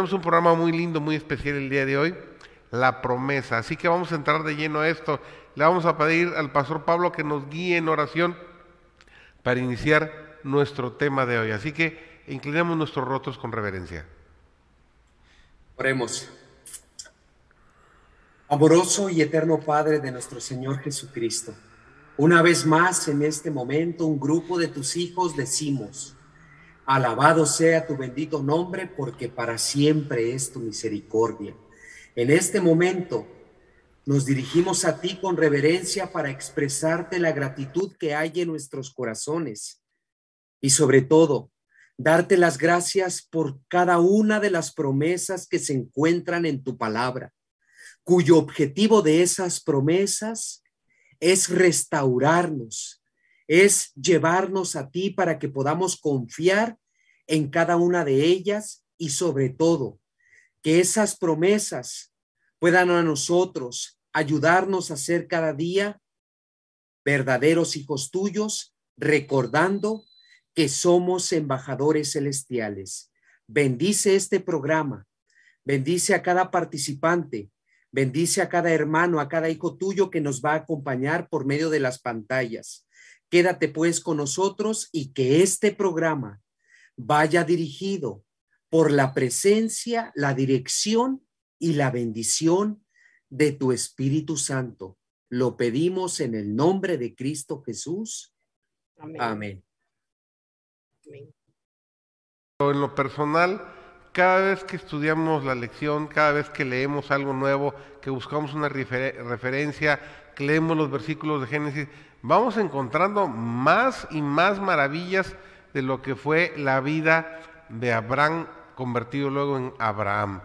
Tenemos un programa muy lindo, muy especial el día de hoy, la promesa. Así que vamos a entrar de lleno a esto. Le vamos a pedir al pastor Pablo que nos guíe en oración para iniciar nuestro tema de hoy. Así que inclinemos nuestros rostros con reverencia. Oremos. Amoroso y eterno Padre de nuestro Señor Jesucristo, una vez más en este momento un grupo de tus hijos decimos, alabado sea tu bendito nombre porque para siempre es tu misericordia. En este momento nos dirigimos a ti con reverencia para expresarte la gratitud que hay en nuestros corazones y sobre todo darte las gracias por cada una de las promesas que se encuentran en tu palabra cuyo objetivo de esas promesas es restaurarnos, es llevarnos a ti para que podamos confiar en cada una de ellas y sobre todo que esas promesas puedan a nosotros ayudarnos a ser cada día verdaderos hijos tuyos, recordando que somos embajadores celestiales. Bendice este programa, bendice a cada participante, Bendice a cada hermano, a cada hijo tuyo que nos va a acompañar por medio de las pantallas. Quédate pues con nosotros y que este programa vaya dirigido por la presencia, la dirección y la bendición de tu Espíritu Santo. Lo pedimos en el nombre de Cristo Jesús. Amén. Amén. En lo personal, cada vez que estudiamos la lección, cada vez que leemos algo nuevo, que buscamos una referencia, que leemos los versículos de Génesis, vamos encontrando más y más maravillas de lo que fue la vida de Abraham convertido luego en Abraham.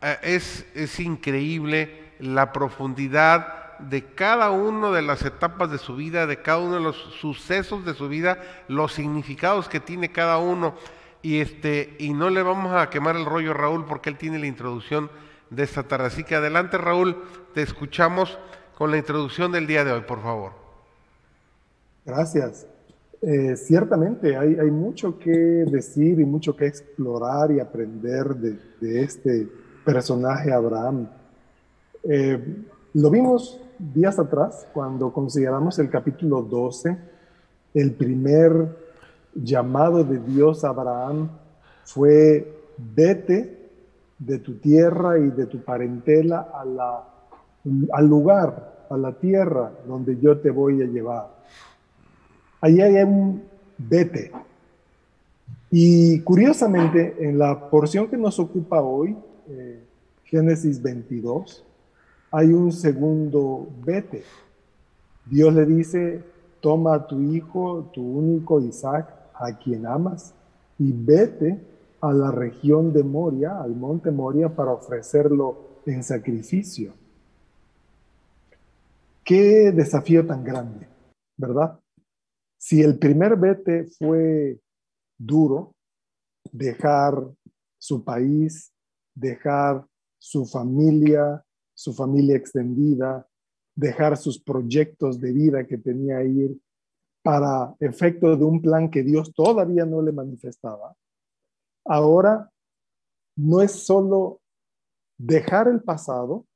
Eh, es, es increíble la profundidad de cada una de las etapas de su vida, de cada uno de los sucesos de su vida, los significados que tiene cada uno. Y, este, y no le vamos a quemar el rollo a Raúl porque él tiene la introducción de esta tarde. Así que adelante Raúl, te escuchamos con la introducción del día de hoy, por favor. Gracias. Eh, ciertamente hay, hay, mucho que decir y mucho que explorar y aprender de, este personaje Abraham. Eh, lo vimos días atrás cuando consideramos el capítulo 12, el primer llamado de Dios a Abraham fue, vete de tu tierra y de tu parentela al lugar, a la tierra donde yo te voy a llevar. Allí hay un vete. Y curiosamente, en la porción que nos ocupa hoy, eh, Génesis 22, hay un segundo vete. Dios le dice, toma a tu hijo, tu único Isaac, a quien amas y vete a la región de Moria, al monte Moria, para ofrecerlo en sacrificio. Qué desafío tan grande, ¿verdad? Si el primer vete fue duro, dejar su país, dejar su familia, su familia extendida, dejar sus proyectos de vida que tenía ahí para efecto de un plan que Dios todavía no le manifestaba, ahora no es solo dejar el pasado,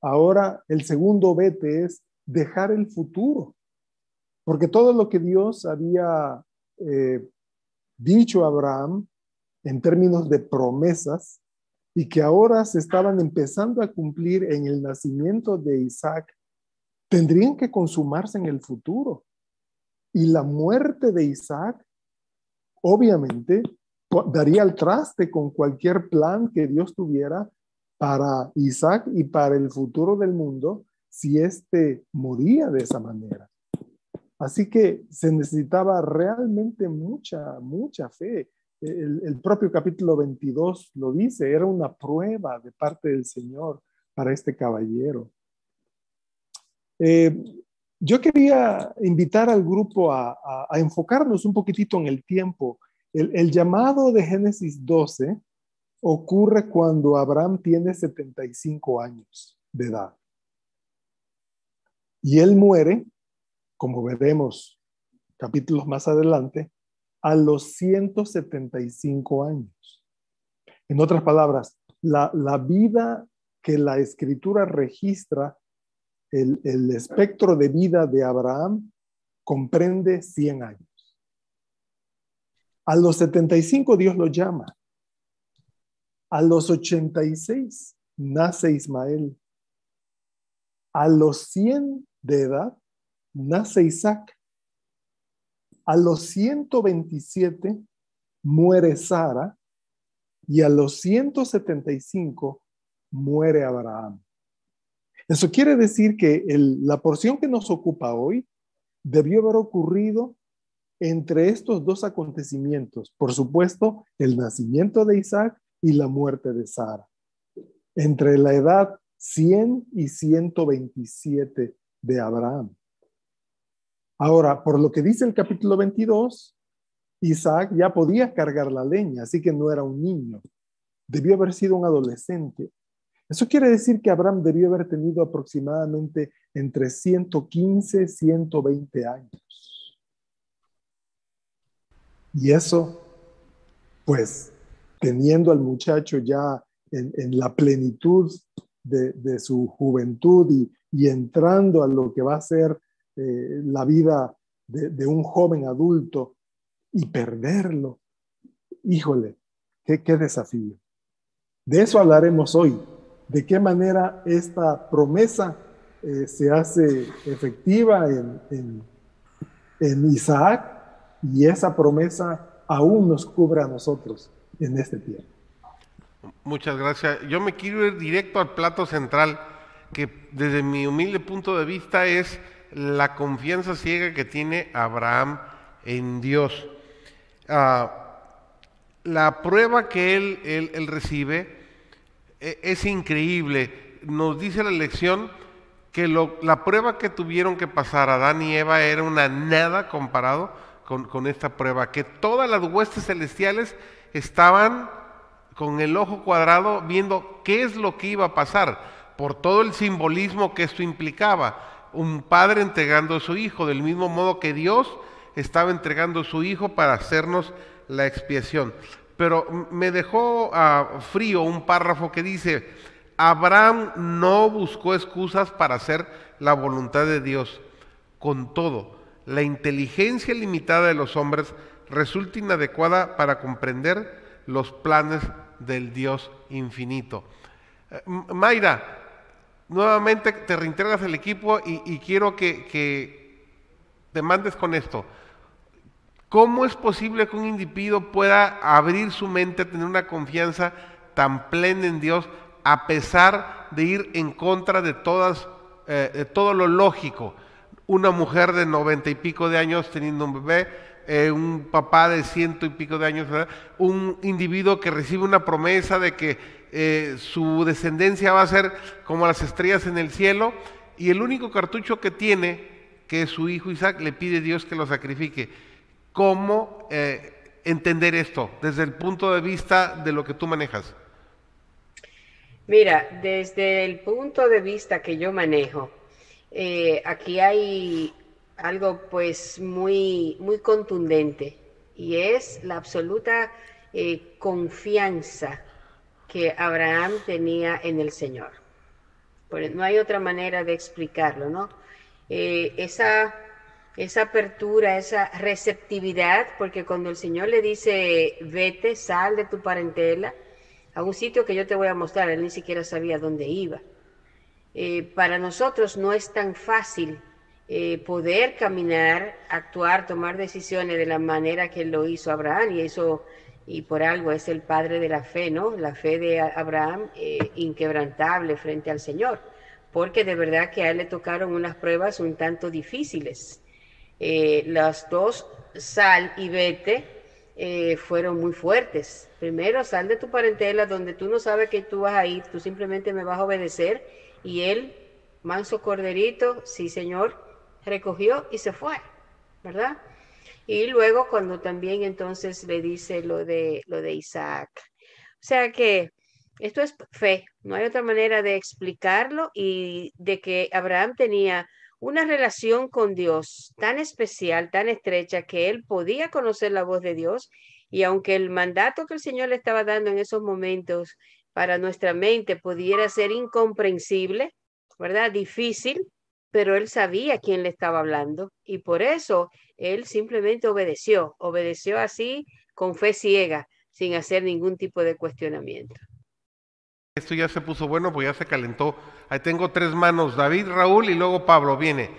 ahora el segundo vete es dejar el futuro, porque todo lo que Dios había eh, dicho a Abraham en términos de promesas y que ahora se estaban empezando a cumplir en el nacimiento de Isaac, tendrían que consumarse en el futuro. Y la muerte de Isaac, obviamente, daría el traste con cualquier plan que Dios tuviera para Isaac y para el futuro del mundo si éste moría de esa manera. Así que se necesitaba realmente mucha, mucha fe. El, el, propio capítulo 22 lo dice, era una prueba de parte del Señor para este caballero. Eh, yo quería invitar al grupo a, enfocarnos un poquitito en el tiempo. El, llamado de Génesis 12 ocurre cuando Abraham tiene 75 años de edad. Y él muere, como veremos capítulos más adelante, a los 175 años. En otras palabras, la, vida que la escritura registra, el, el espectro de vida de Abraham comprende 100 años. A los 75 Dios lo llama. A los 86 nace Ismael. A los 100 de edad nace Isaac. A los 127 muere Sara y a los 175 muere Abraham. Eso quiere decir que la porción que nos ocupa hoy debió haber ocurrido entre estos dos acontecimientos. Por supuesto, el nacimiento de Isaac y la muerte de Sara. Entre la edad 100 y 127 de Abraham. Ahora, por lo que dice el capítulo 22, Isaac ya podía cargar la leña, así que no era un niño. Debió haber sido un adolescente. Eso quiere decir que Abraham debió haber tenido aproximadamente entre 115 y 120 años. Y eso, pues, teniendo al muchacho ya en, la plenitud de, su juventud y, entrando a lo que va a ser eh, la vida de, un joven adulto y perderlo, híjole, qué, desafío. De eso hablaremos hoy, de qué manera esta promesa eh, se hace efectiva en, en, Isaac y esa promesa aún nos cubre a nosotros en este tiempo. Muchas gracias. Yo me quiero ir directo al plato central, que desde mi humilde punto de vista es la confianza ciega que tiene Abraham en Dios. Ah, la prueba que él, él, recibe e, es increíble. Nos dice la lección que la prueba que tuvieron que pasar Adán y Eva era una nada comparado con, con esta prueba, que todas las huestes celestiales estaban con el ojo cuadrado viendo qué es lo que iba a pasar, por todo el simbolismo que esto implicaba. Un padre entregando a su hijo, del mismo modo que Dios estaba entregando a su hijo para hacernos la expiación. Pero me dejó ah, frío un párrafo que dice, Abraham no buscó excusas para hacer la voluntad de Dios. Con todo, la inteligencia limitada de los hombres resulta inadecuada para comprender los planes del Dios infinito. Eh, Mayra, nuevamente te reintegras el equipo y, quiero que, te mandes con esto. ¿Cómo es posible que un individuo pueda abrir su mente, tener una confianza tan plena en Dios a pesar de ir en contra de todas, eh, de todo lo lógico. Una mujer de noventa y pico de años teniendo un bebé, eh, un papá de ciento y pico de años, un individuo que recibe una promesa de que eh, su descendencia va a ser como las estrellas en el cielo, y el único cartucho que tiene, que es su hijo Isaac, le pide a Dios que lo sacrifique. ¿Cómo entender esto desde el punto de vista de lo que tú manejas? Mira, desde el punto de vista que yo manejo, eh, aquí hay algo pues muy, muy contundente y es la absoluta eh, confianza que Abraham tenía en el Señor. no hay otra manera de explicarlo, ¿no? Eh, esa, esa apertura, esa receptividad, porque cuando el Señor le dice, vete, sal de tu parentela, a un sitio que yo te voy a mostrar, él ni siquiera sabía dónde iba. Eh, para nosotros no es tan fácil eh, poder caminar, actuar, tomar decisiones de la manera que lo hizo Abraham y eso y por algo es el padre de la fe, ¿no? La fe de Abraham eh, inquebrantable frente al Señor, porque de verdad que a él le tocaron unas pruebas un tanto difíciles. las dos, sal y vete, fueron muy fuertes Primero, sal de tu parentela donde tú no sabes que tú vas a ir, tú simplemente me vas a obedecer. Y él, manso corderito, sí señor, recogió y se fue, ¿verdad? Y luego cuando también entonces le dice lo de, lo de Isaac. O sea que esto es fe, no hay otra manera de explicarlo y de que Abraham tenía una relación con Dios tan especial, tan estrecha, que él podía conocer la voz de Dios Y aunque el mandato que el Señor le estaba dando en esos momentos para nuestra mente pudiera ser incomprensible, ¿verdad? Difícil, pero él sabía quién le estaba hablando y por eso él simplemente obedeció, obedeció así con fe ciega, sin hacer ningún tipo de cuestionamiento. Esto ya se puso bueno, pues ya se calentó. Ahí tengo tres manos, David, Raúl y luego Pablo, viene.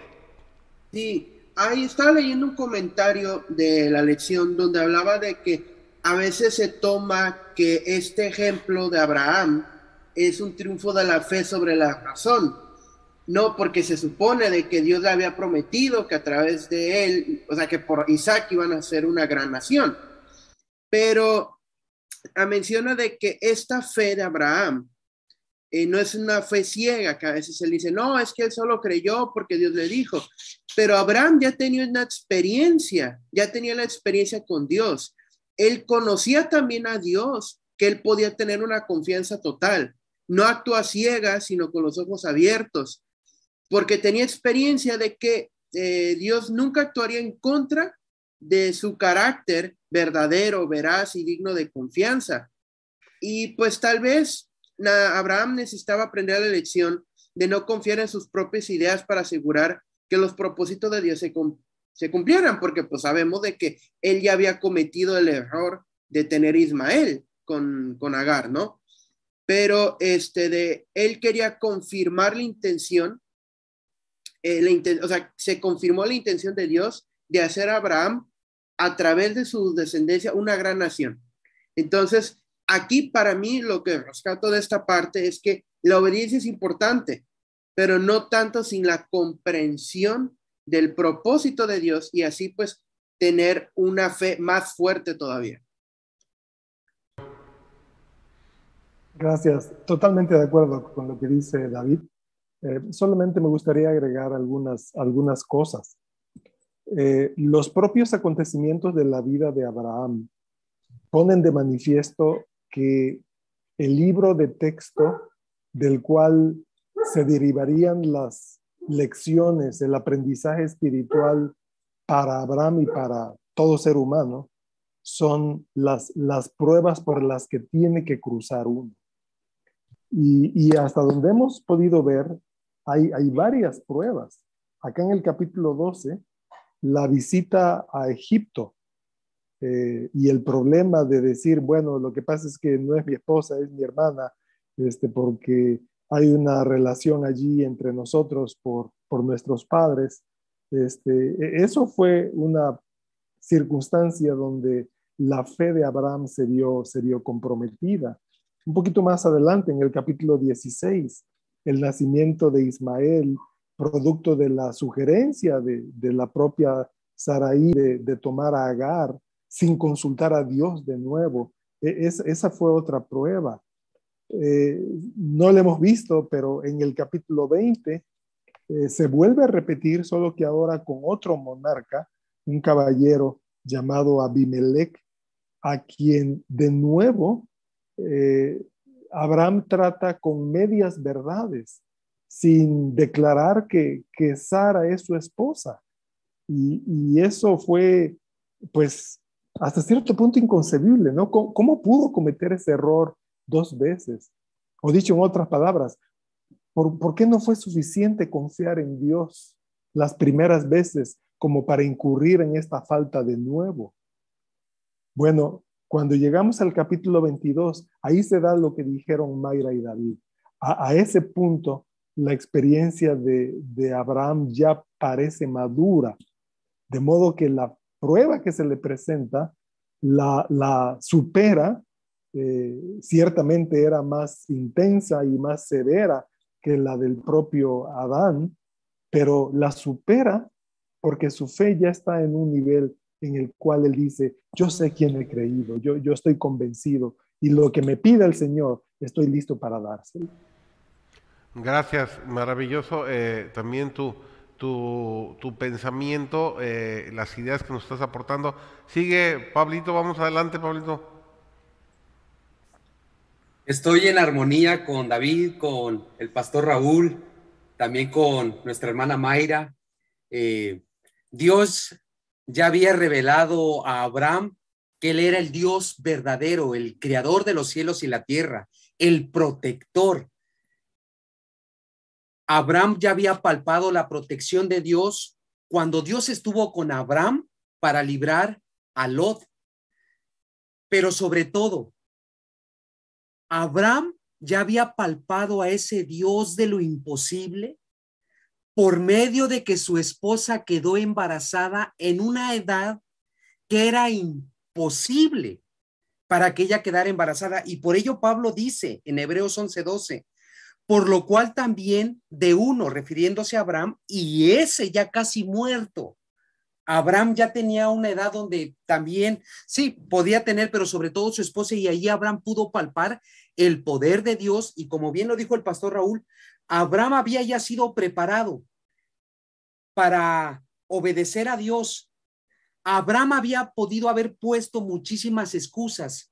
Sí, ahí estaba leyendo un comentario de la lección donde hablaba de que a veces se toma que este ejemplo de Abraham es un triunfo de la fe sobre la razón. No, porque se supone de que Dios le había prometido que a través de él, o sea, que por Isaac iban a ser una gran nación. Pero menciona de que esta fe de Abraham eh, no es una fe ciega, que a veces él dice, no, es que él solo creyó porque Dios le dijo, pero Abraham ya tenía una experiencia, ya tenía la experiencia con Dios. Él conocía también a Dios, que él podía tener una confianza total. No actúa ciega, sino con los ojos abiertos, porque tenía experiencia de que eh, Dios nunca actuaría en contra de su carácter verdadero, veraz y digno de confianza. Y pues tal vez Abraham necesitaba aprender la lección de no confiar en sus propias ideas para asegurar que los propósitos de Dios se, se cumplieran, porque pues sabemos de que él ya había cometido el error de tener Ismael con, con Agar, ¿no? Pero este de él quería confirmar la intención, eh, o sea, se confirmó la intención de Dios de hacer a Abraham a través de su descendencia una gran nación. Entonces, aquí para mí lo que rescato de esta parte es que la obediencia es importante, pero no tanto sin la comprensión del propósito de Dios y así pues tener una fe más fuerte todavía. Gracias. Totalmente de acuerdo con lo que dice David. Eh, solamente me gustaría agregar algunas, algunas cosas. Eh, los propios acontecimientos de la vida de Abraham ponen de manifiesto que el libro de texto del cual se derivarían las lecciones, el aprendizaje espiritual para Abraham y para todo ser humano, son las, las pruebas por las que tiene que cruzar uno. Y, hasta donde hemos podido ver, hay, varias pruebas. Acá en el capítulo 12 la visita a Egipto eh, y el problema de decir, bueno, lo que pasa es que no es mi esposa, es mi hermana, este, porque hay una relación allí entre nosotros por, por nuestros padres. Este, e, eso fue una circunstancia donde la fe de Abraham se vio, se vio comprometida. Un poquito más adelante, en el capítulo 16, el nacimiento de Ismael producto de la sugerencia de, la propia Saraí de, tomar a Agar sin consultar a Dios de nuevo. E, esa fue otra prueba. Eh, no la hemos visto, pero en el capítulo 20 eh, se vuelve a repetir, solo que ahora con otro monarca, un caballero llamado Abimelech, a quien de nuevo eh, Abraham trata con medias verdades sin declarar que, que Sara es su esposa. Y, eso fue, pues, hasta cierto punto inconcebible, ¿no? ¿Cómo, pudo cometer ese error dos veces? O dicho en otras palabras, ¿por, ¿por qué no fue suficiente confiar en Dios las primeras veces como para incurrir en esta falta de nuevo? Bueno, cuando llegamos al capítulo 22, ahí se da lo que dijeron Mayra y David. A, ese punto la experiencia de, Abraham ya parece madura, de modo que la prueba que se le presenta la, supera, eh, ciertamente era más intensa y más severa que la del propio Adán, pero la supera porque su fe ya está en un nivel en el cual él dice, yo sé quién he creído, yo, yo estoy convencido y lo que me pida el Señor, estoy listo para dárselo. Gracias, maravilloso. Eh, también tu, tu, tu pensamiento, eh, las ideas que nos estás aportando. Sigue, Pablito, vamos adelante, Pablito. Estoy en armonía con David, con el pastor Raúl, también con nuestra hermana Mayra. Eh, Dios ya había revelado a Abraham que Él era el Dios verdadero, el creador de los cielos y la tierra, el protector. Abraham ya había palpado la protección de Dios cuando Dios estuvo con Abraham para librar a Lot. Pero sobre todo, Abraham ya había palpado a ese Dios de lo imposible por medio de que su esposa quedó embarazada en una edad que era imposible para que ella quedara embarazada. Y por ello Pablo dice en Hebreos 11:12, por lo cual también de uno, refiriéndose a Abraham, y ese ya casi muerto. Abraham ya tenía una edad donde también, sí, podía tener, pero sobre todo su esposa, y ahí Abraham pudo palpar el poder de Dios. Y como bien lo dijo el pastor Raúl, Abraham había ya sido preparado para obedecer a Dios. Abraham había podido haber puesto muchísimas excusas.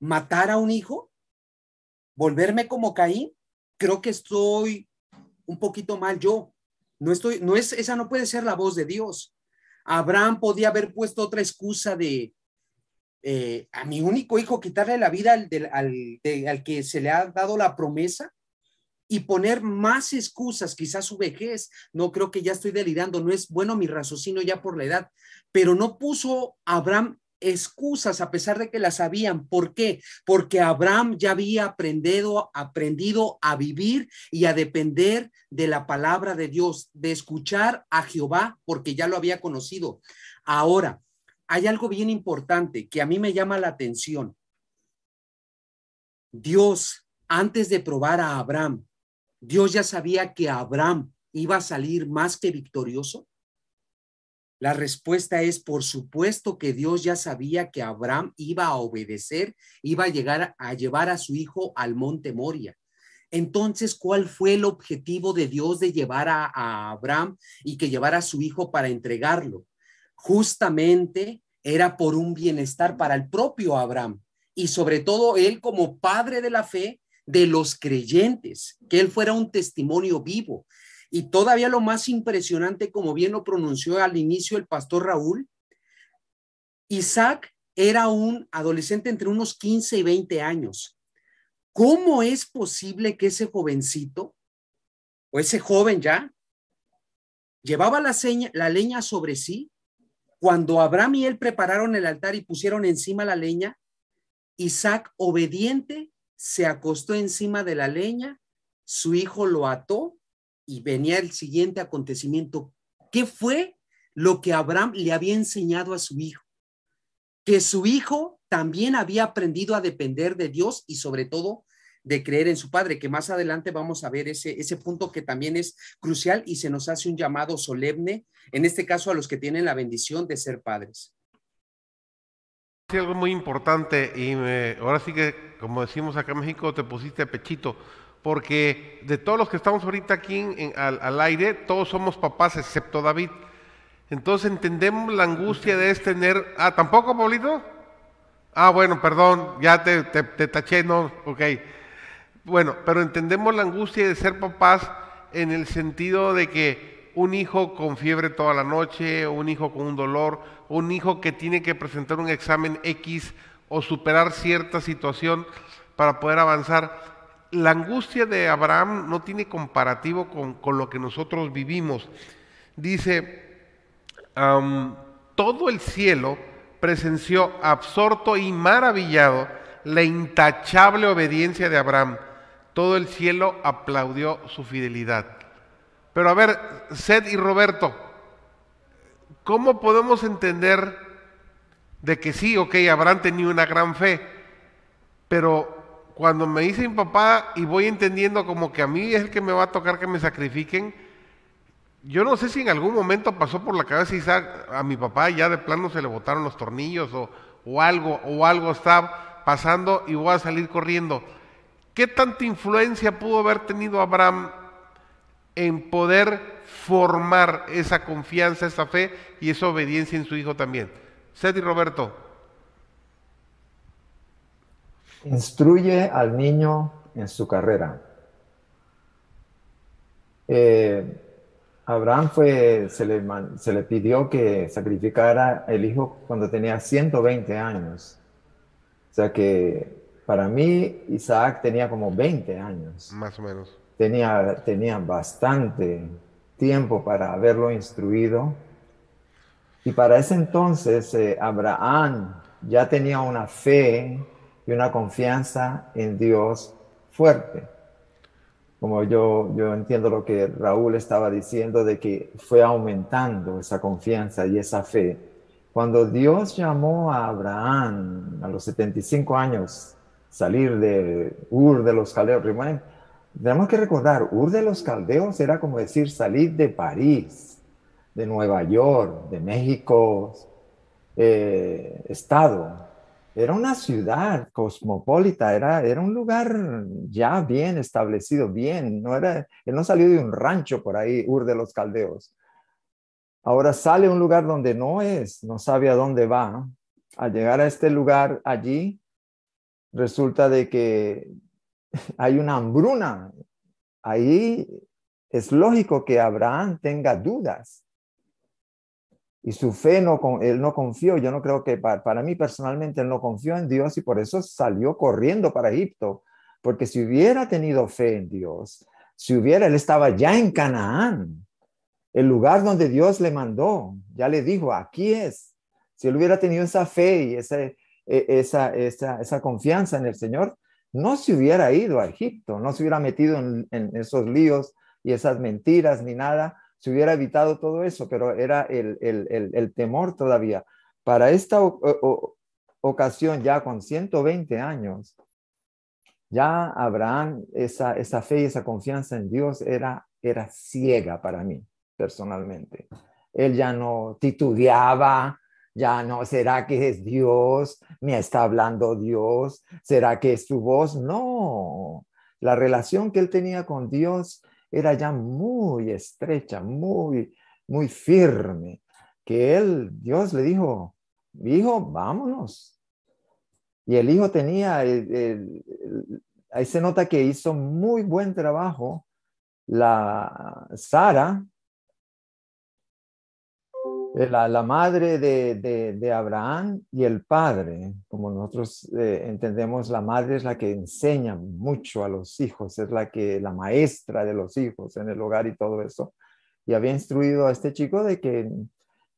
Matar a un hijo, volverme como Caín, creo que estoy un poquito mal yo. No estoy, no es, esa no puede ser la voz de Dios. Abraham podía haber puesto otra excusa de eh, a mi único hijo quitarle la vida al, al que se le ha dado la promesa y poner más excusas, quizás su vejez, no creo que ya estoy delirando, no es bueno mi raciocinio ya por la edad, pero no puso Abraham excusas a pesar de que las sabían. ¿Por qué? Porque Abraham ya había aprendido, aprendido a vivir y a depender de la palabra de Dios, de escuchar a Jehová, porque ya lo había conocido. Ahora, hay algo bien importante que a mí me llama la atención. Dios, antes de probar a Abraham, Dios ya sabía que Abraham iba a salir más que victorioso. La respuesta es, por supuesto que Dios ya sabía que Abraham iba a obedecer, iba a llegar a llevar a su hijo al monte Moria. Entonces, ¿cuál fue el objetivo de Dios de llevar a, Abraham y que llevara a su hijo para entregarlo? Justamente era por un bienestar para el propio Abraham y sobre todo él como padre de la fe de los creyentes, que él fuera un testimonio vivo. Y todavía lo más impresionante, como bien lo pronunció al inicio el pastor Raúl, Isaac era un adolescente entre unos 15 y 20 años. ¿Cómo es posible que ese jovencito, o ese joven ya, llevaba la, la leña sobre sí? Cuando Abraham y él prepararon el altar y pusieron encima la leña, Isaac, obediente, se acostó encima de la leña, su hijo lo ató y venía el siguiente acontecimiento. ¿Qué fue lo que Abraham le había enseñado a su hijo? Que su hijo también había aprendido a depender de Dios y sobre todo de creer en su padre, que más adelante vamos a ver ese, ese punto que también es crucial y se nos hace un llamado solemne, en este caso a los que tienen la bendición de ser padres. Sí, algo muy importante y ahora sí que, como decimos acá en México, te pusiste pechito, porque de todos los que estamos ahorita aquí al, aire, todos somos papás excepto David. Entonces entendemos la angustia de es tener... Ah, ¿tampoco, Paulito? Ah, bueno, perdón, ya te, te taché, no, ok. Bueno, pero entendemos la angustia de ser papás en el sentido de que un hijo con fiebre toda la noche, un hijo con un dolor, un hijo que tiene que presentar un examen X o superar cierta situación para poder avanzar. La angustia de Abraham no tiene comparativo con, lo que nosotros vivimos. Dice, todo el cielo presenció absorto y maravillado la intachable obediencia de Abraham. Todo el cielo aplaudió su fidelidad. Pero a ver, Sed y Roberto, ¿Cómo podemos entender de que sí, ok, Abraham tenía una gran fe, pero cuando me dice mi papá y voy entendiendo como que a mí es el que me va a tocar que me sacrifiquen, yo no sé si en algún momento pasó por la cabeza Isaac, a mi papá ya de plano se le botaron los tornillos o, o algo, o algo está pasando y voy a salir corriendo. ¿Qué tanta influencia pudo haber tenido Abraham en poder formar esa confianza, esa fe y esa obediencia en su hijo también. Seth y Roberto. Instruye al niño en su carrera. Eh, Abraham fue, se le, se le pidió que sacrificara el hijo cuando tenía 120 años. O sea que para mí Isaac tenía como 20 años. Más o menos. Tenía, tenía bastante tiempo para haberlo instruido. Y para ese entonces eh, Abraham ya tenía una fe y una confianza en Dios fuerte como yo, yo entiendo lo que Raúl estaba diciendo, de que fue aumentando esa confianza y esa fe. Cuando Dios llamó a Abraham a los 75 años salir de Ur de los Caldeos, tenemos que recordar, Ur de los Caldeos era como decir salir de París, de Nueva York, de México, eh, Estado, era una ciudad cosmopolita, era, era un lugar ya bien establecido, bien, no era, él no salió de un rancho por ahí, Ur de los Caldeos. Ahora sale a un lugar donde no es, no sabe a dónde va. Al llegar a este lugar allí, resulta de que hay una hambruna. Ahí es lógico que Abraham tenga dudas y su fe no, él no confió, yo no creo que para, mí personalmente él no confió en Dios y por eso salió corriendo para Egipto, porque si hubiera tenido fe en Dios, si hubiera, él estaba ya en Canaán, el lugar donde Dios le mandó, ya le dijo, aquí es. Si él hubiera tenido esa fe y esa, e, esa, esa, esa confianza en el Señor, no se hubiera ido a Egipto, no se hubiera metido en, esos líos y esas mentiras ni nada, se hubiera evitado todo eso, pero era el, temor todavía. Para esta ocasión, ya con 120 años, ya Abraham, esa, esa fe y esa confianza en Dios era, era ciega para mí, personalmente. Él ya no titubeaba, ya no, ¿será que es Dios? ¿Me está hablando Dios? ¿Será que es su voz? No, la relación que él tenía con Dios era ya muy estrecha, muy, muy firme, que él, Dios le dijo, hijo, vámonos. Y el hijo tenía, ahí se nota que hizo muy buen trabajo la Sara, eh, la, madre de, Abraham y el padre, como nosotros eh, entendemos, la madre es la que enseña mucho a los hijos, es la que la maestra de los hijos en el hogar y todo eso. Y había instruido a este chico de que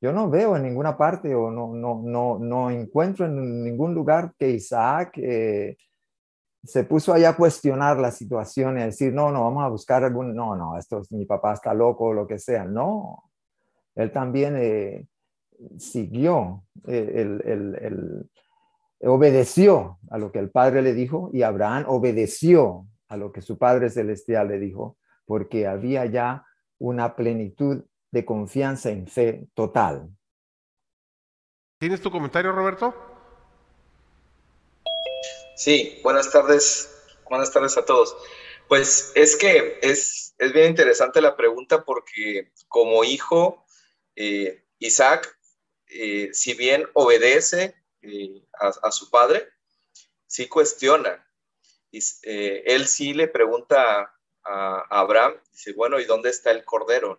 yo no veo en ninguna parte o no, no, no, no encuentro en ningún lugar que Isaac eh, se puso allá a cuestionar la situación y a decir, no, no, vamos a buscar algún, no, no, esto mi papá está loco o lo que sea. No, él también eh, siguió, eh, el, obedeció a lo que el Padre le dijo y Abraham obedeció a lo que su Padre Celestial le dijo, porque había ya una plenitud de confianza en fe total. ¿Tienes tu comentario, Roberto? Sí, buenas tardes. Buenas tardes a todos. Pues es que es, es bien interesante la pregunta porque como hijo eh, Isaac, eh, si bien obedece eh, a, su padre, sí cuestiona. Y, él sí le pregunta a, Abraham, dice, bueno, ¿y dónde está el cordero?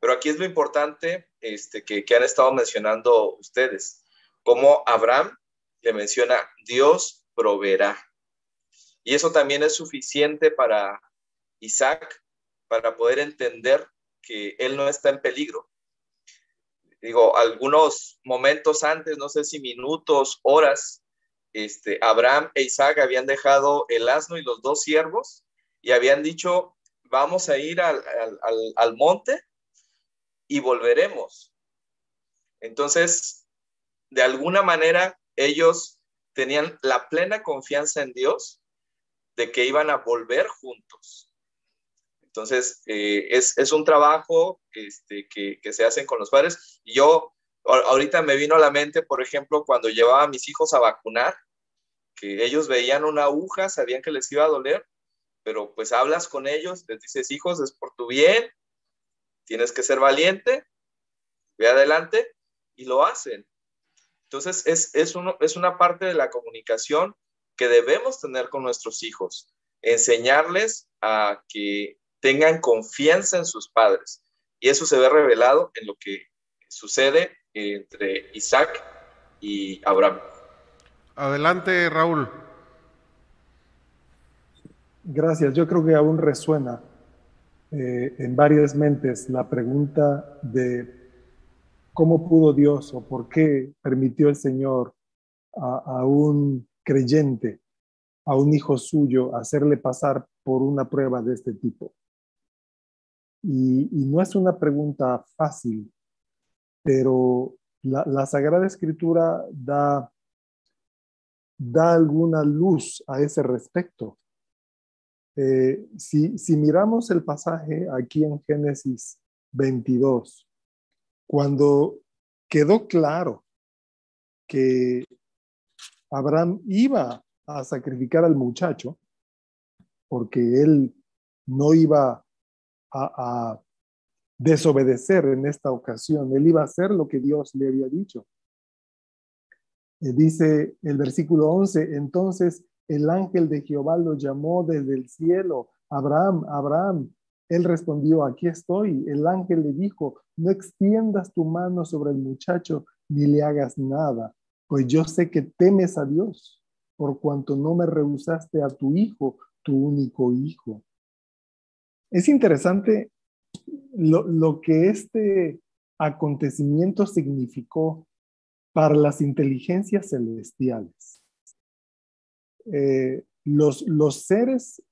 Pero aquí es lo importante este, que, que han estado mencionando ustedes, como Abraham le menciona, Dios proveerá. Y eso también es suficiente para Isaac para poder entender que él no está en peligro, digo, algunos momentos antes, no sé si minutos, horas, este, Abraham e Isaac habían dejado el asno y los dos siervos y habían dicho, vamos a ir al, al monte y volveremos. Entonces, de alguna manera, ellos tenían la plena confianza en Dios de que iban a volver juntos. Entonces, eh, es, un trabajo este, que, se hacen con los padres. Y yo, ahorita me vino a la mente, por ejemplo, cuando llevaba a mis hijos a vacunar, que ellos veían una aguja, sabían que les iba a doler, pero pues hablas con ellos, les dices, hijos, es por tu bien, tienes que ser valiente, ve adelante, y lo hacen. Entonces, es, es, es una parte de la comunicación que debemos tener con nuestros hijos, enseñarles a que tengan confianza en sus padres. Y eso se ve revelado en lo que sucede entre Isaac y Abraham. Adelante, Raúl. Gracias. Yo creo que aún resuena eh, en varias mentes la pregunta de cómo pudo Dios o por qué permitió el Señor a, un creyente, a un hijo suyo, hacerle pasar por una prueba de este tipo. Y, no es una pregunta fácil, pero la, Sagrada Escritura da, da alguna luz a ese respecto. Eh, si, si miramos el pasaje aquí en Génesis 22, cuando quedó claro que Abraham iba a sacrificar al muchacho, porque él no iba a, desobedecer en esta ocasión, él iba a hacer lo que Dios le había dicho. Eh, dice el versículo 11, entonces el ángel de Jehová lo llamó desde el cielo, Abraham, Abraham. Él respondió, aquí estoy. El ángel le dijo, no extiendas tu mano sobre el muchacho ni le hagas nada, pues yo sé que temes a Dios, por cuanto no me rehusaste a tu hijo, tu único hijo. Es interesante lo, que este acontecimiento significó para las inteligencias celestiales. Eh, los, seres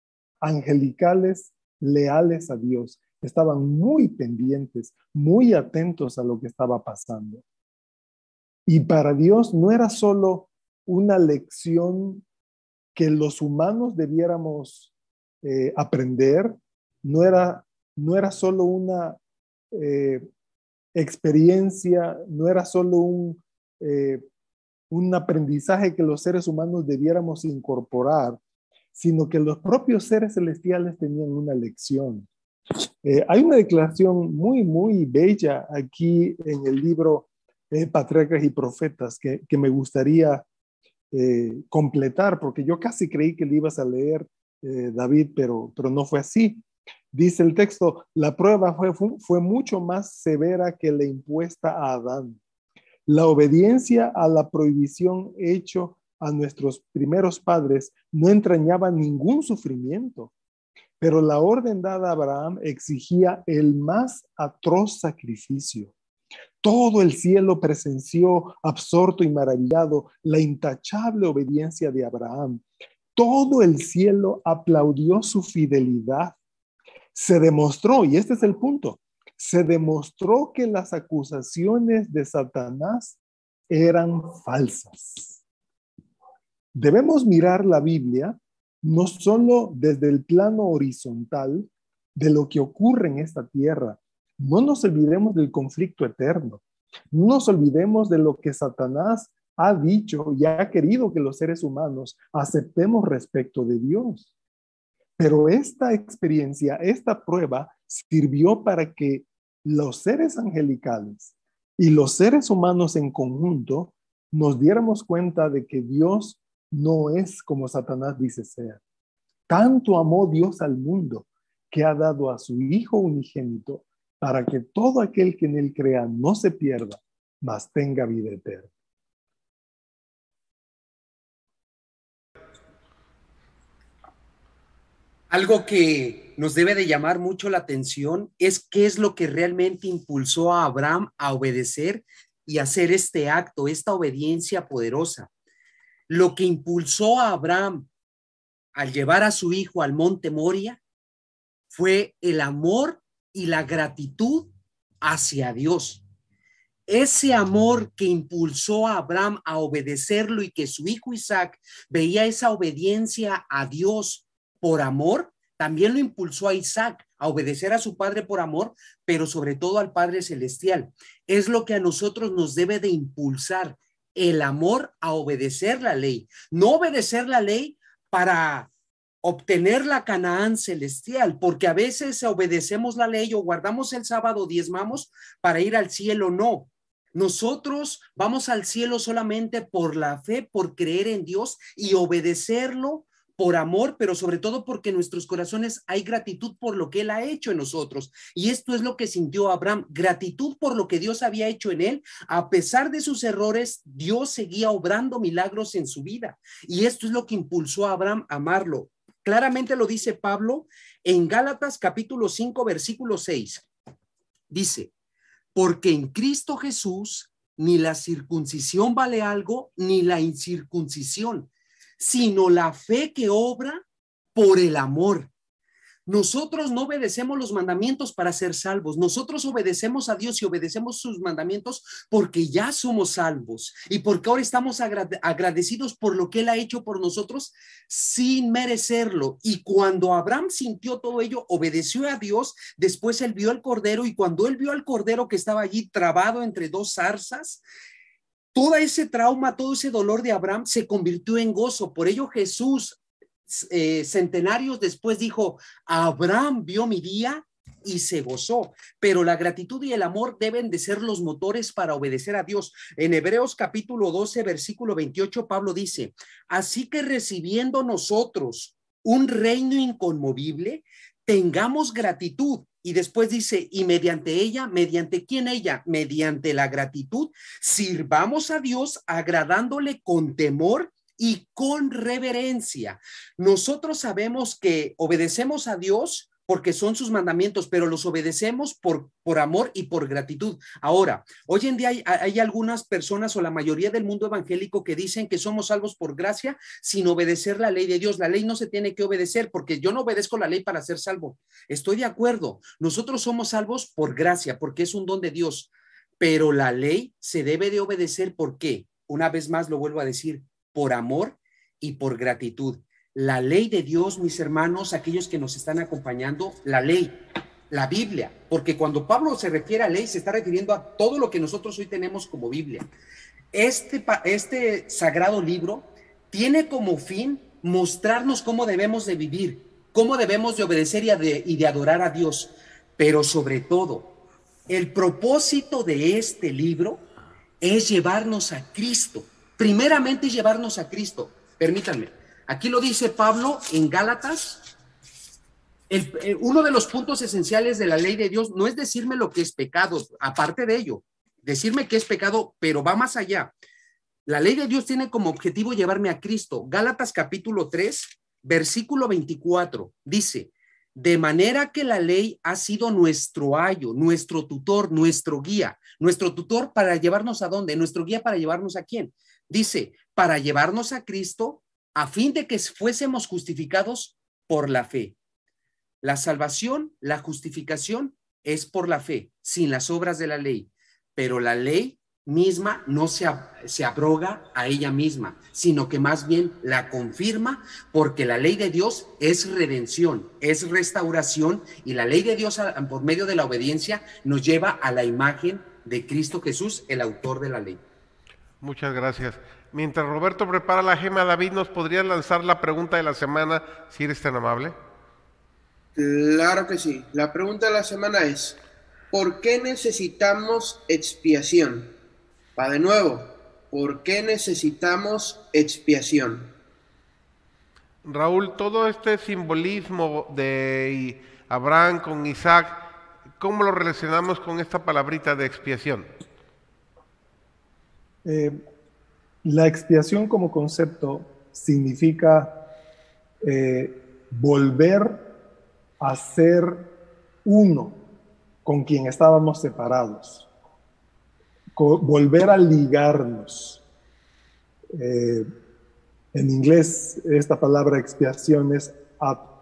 angelicales leales a Dios estaban muy pendientes, muy atentos a lo que estaba pasando. Y para Dios no era solo una lección que los humanos debiéramos eh, aprender, no era, no era solo una eh, experiencia, no era solo un, eh, un aprendizaje que los seres humanos debiéramos incorporar, sino que los propios seres celestiales tenían una lección. hay una declaración muy, muy bella aquí en el libro eh, patriarcas y profetas que, me gustaría eh, completar, porque yo casi creí que le ibas a leer, eh, David, pero, pero no fue así. Dice el texto, la prueba fue, fue mucho más severa que la impuesta a Adán. La obediencia a la prohibición hecho a nuestros primeros padres no entrañaba ningún sufrimiento, pero la orden dada a Abraham exigía el más atroz sacrificio. Todo el cielo presenció, absorto y maravillado, la intachable obediencia de Abraham. Todo el cielo aplaudió su fidelidad. Se demostró, y este es el punto, se demostró que las acusaciones de Satanás eran falsas. Debemos mirar la Biblia no solo desde el plano horizontal de lo que ocurre en esta tierra, no nos olvidemos del conflicto eterno. No nos olvidemos de lo que Satanás ha dicho y ha querido que los seres humanos aceptemos respecto de Dios. Pero esta experiencia, esta prueba, sirvió para que los seres angelicales y los seres humanos en conjunto nos diéramos cuenta de que Dios no es como Satanás dice ser. Tanto amó Dios al mundo que ha dado a su Hijo unigénito para que todo aquel que en él crea no se pierda, mas tenga vida eterna. Algo que nos debe de llamar mucho la atención es qué es lo que realmente impulsó a Abraham a obedecer y hacer este acto, esta obediencia poderosa. Lo que impulsó a Abraham al llevar a su hijo al monte Moria fue el amor y la gratitud hacia Dios. Ese amor que impulsó a Abraham a obedecerlo y que su hijo Isaac veía esa obediencia a Dios por amor, también lo impulsó a Isaac a obedecer a su padre por amor, pero sobre todo al Padre Celestial. Es lo que a nosotros nos debe de impulsar, el amor a obedecer la ley. No obedecer la ley para obtener la Canaán celestial, porque a veces obedecemos la ley o guardamos el sábado, diezmamos para ir al cielo, no. Nosotros vamos al cielo solamente por la fe, por creer en Dios y obedecerlo por amor, pero sobre todo porque en nuestros corazones hay gratitud por lo que Él ha hecho en nosotros. Y esto es lo que sintió Abraham, gratitud por lo que Dios había hecho en él. A pesar de sus errores, Dios seguía obrando milagros en su vida. Y esto es lo que impulsó a Abraham a amarlo. Claramente lo dice Pablo en Gálatas capítulo 5, versículo 6. Dice, porque en Cristo Jesús ni la circuncisión vale algo, ni la incircuncisión, sino la fe que obra por el amor. Nosotros no obedecemos los mandamientos para ser salvos. Nosotros obedecemos a Dios y obedecemos sus mandamientos porque ya somos salvos y porque ahora estamos agradecidos por lo que Él ha hecho por nosotros sin merecerlo. Y cuando Abraham sintió todo ello, obedeció a Dios, después Él vio al cordero y cuando Él vio al cordero que estaba allí trabado entre dos zarzas, todo ese trauma, todo ese dolor de Abraham se convirtió en gozo. Por ello Jesús eh, centenarios después dijo, Abraham vio mi día y se gozó, pero la gratitud y el amor deben de ser los motores para obedecer a Dios. En Hebreos capítulo 12, versículo 28, Pablo dice, así que recibiendo nosotros un reino inconmovible, tengamos gratitud. Y después dice, y mediante ella, mediante quién ella, mediante la gratitud, sirvamos a Dios agradándole con temor y con reverencia. Nosotros sabemos que obedecemos a Dios porque son sus mandamientos, pero los obedecemos por, por amor y por gratitud. Ahora, hoy en día hay, hay, algunas personas o la mayoría del mundo evangélico que dicen que somos salvos por gracia sin obedecer la ley de Dios. La ley no se tiene que obedecer porque yo no obedezco la ley para ser salvo. Estoy de acuerdo. Nosotros somos salvos por gracia, porque es un don de Dios, pero la ley se debe de obedecer. ¿Por qué? Una vez más lo vuelvo a decir, por amor y por gratitud. La ley de Dios, mis hermanos, aquellos que nos están acompañando, la ley, la Biblia, porque cuando Pablo se refiere a ley, se está refiriendo a todo lo que nosotros hoy tenemos como Biblia. Este, este sagrado libro tiene como fin mostrarnos cómo debemos de vivir, cómo debemos de obedecer y de, y de adorar a Dios, pero sobre todo, el propósito de este libro es llevarnos a Cristo primeramente llevarnos a Cristo. Permítanme. Aquí lo dice Pablo en Gálatas. Eh, uno de los puntos esenciales de la ley de Dios no es decirme lo que es pecado, aparte de ello, decirme que es pecado, pero va más allá. La ley de Dios tiene como objetivo llevarme a Cristo. Gálatas capítulo 3, versículo 24, dice, de manera que la ley ha sido nuestro ayo, nuestro tutor, nuestro guía, nuestro tutor para llevarnos a dónde, nuestro guía para llevarnos a quién, Dice, para llevarnos a Cristo a fin de que fuésemos justificados por la fe. La salvación, la justificación es por la fe, sin las obras de la ley. Pero la ley misma no se, se abroga a ella misma, sino que más bien la confirma porque la ley de Dios es redención, es restauración y la ley de Dios por medio de la obediencia nos lleva a la imagen de Cristo Jesús, el autor de la ley. Muchas gracias. Mientras Roberto prepara la gema, David, ¿nos podrías lanzar la pregunta de la semana, si eres tan amable? Claro que sí. La pregunta de la semana es, ¿por qué necesitamos expiación? Va de nuevo, ¿por qué necesitamos expiación? Raúl, todo este simbolismo de Abraham con Isaac, ¿cómo lo relacionamos con esta palabrita de expiación? Eh, la expiación como concepto significa eh, volver a ser uno con quien estábamos separados, volver a ligarnos. Eh, en inglés esta palabra expiación es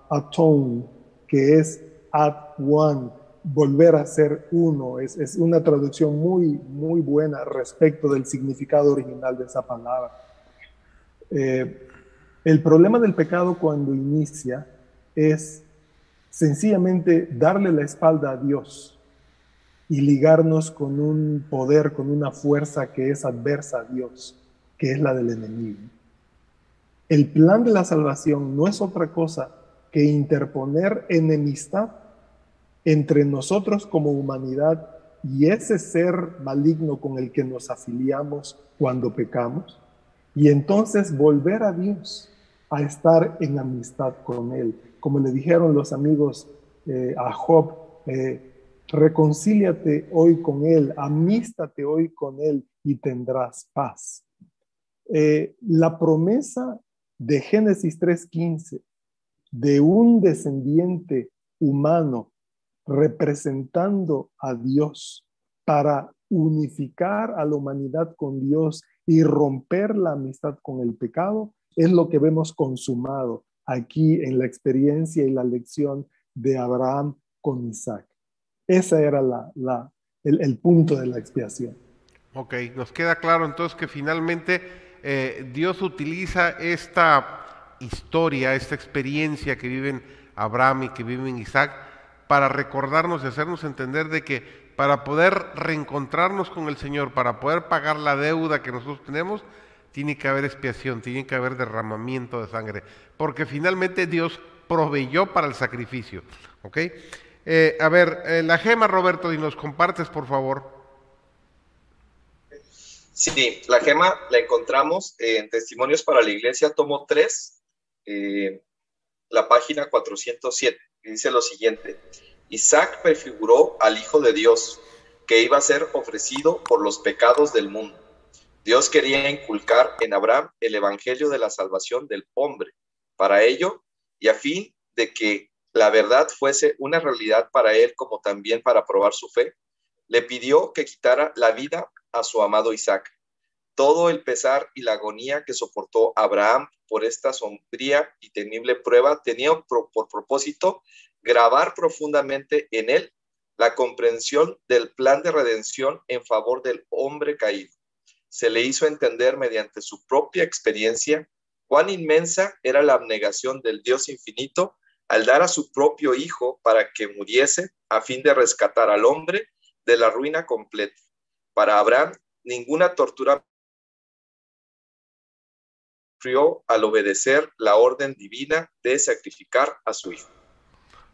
atone, que es at one, volver a ser uno. Es, una traducción muy, muy buena respecto del significado original de esa palabra. Eh, el problema del pecado cuando inicia es sencillamente darle la espalda a Dios y ligarnos con un poder, con una fuerza que es adversa a Dios, que es la del enemigo. El plan de la salvación no es otra cosa que interponer enemistad entre nosotros como humanidad y ese ser maligno con el que nos afiliamos cuando pecamos, y entonces volver a Dios, a estar en amistad con Él. Como le dijeron los amigos eh, a Job, eh, reconcíliate hoy con Él, amístate hoy con Él y tendrás paz. Eh, la promesa de Génesis 3.15 de un descendiente humano representando a Dios para unificar a la humanidad con Dios y romper la amistad con el pecado, es lo que vemos consumado aquí en la experiencia y la lección de Abraham con Isaac. Ese era la, el, punto de la expiación. Ok, nos queda claro entonces que finalmente eh, Dios utiliza esta historia, esta experiencia que viven Abraham y que viven Isaac para recordarnos y hacernos entender de que para poder reencontrarnos con el Señor, para poder pagar la deuda que nosotros tenemos, tiene que haber expiación, tiene que haber derramamiento de sangre, porque finalmente Dios proveyó para el sacrificio. ¿ok? Eh, a ver, eh, la gema, Roberto, y nos compartes, por favor. Sí, la gema la encontramos en Testimonios para la Iglesia, tomo 3, eh, la página 407, dice lo siguiente. Isaac prefiguró al Hijo de Dios, que iba a ser ofrecido por los pecados del mundo. Dios quería inculcar en Abraham el evangelio de la salvación del hombre. Para ello, y a fin de que la verdad fuese una realidad para él como también para probar su fe, le pidió que quitara la vida a su amado Isaac. Todo el pesar y la agonía que soportó Abraham por esta sombría y temible prueba tenía por, por propósito grabar profundamente en él la comprensión del plan de redención en favor del hombre caído se le hizo entender mediante su propia experiencia cuán inmensa era la abnegación del Dios infinito al dar a su propio Hijo para que muriese a fin de rescatar al hombre de la ruina completa. Para Abraham, ninguna tortura sufrió al obedecer la orden divina de sacrificar a su Hijo.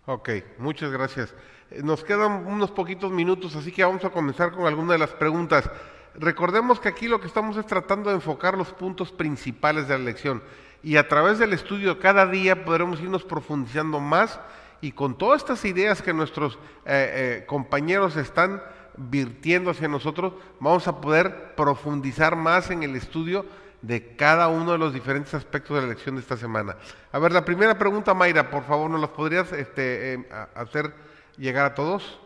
Ok, muchas gracias. Eh, nos quedan unos poquitos minutos, así que vamos a comenzar con algunas de las preguntas. Recordemos que aquí lo que estamos es tratando de enfocar los puntos principales de la lección y a través del estudio cada día podremos irnos profundizando más y con todas estas ideas que nuestros eh, eh, compañeros están virtiendo hacia nosotros, vamos a poder profundizar más en el estudio de cada uno de los diferentes aspectos de la lección de esta semana. A ver, la primera pregunta, Mayra, por favor, ¿nos las podrías este, eh, hacer llegar a todos?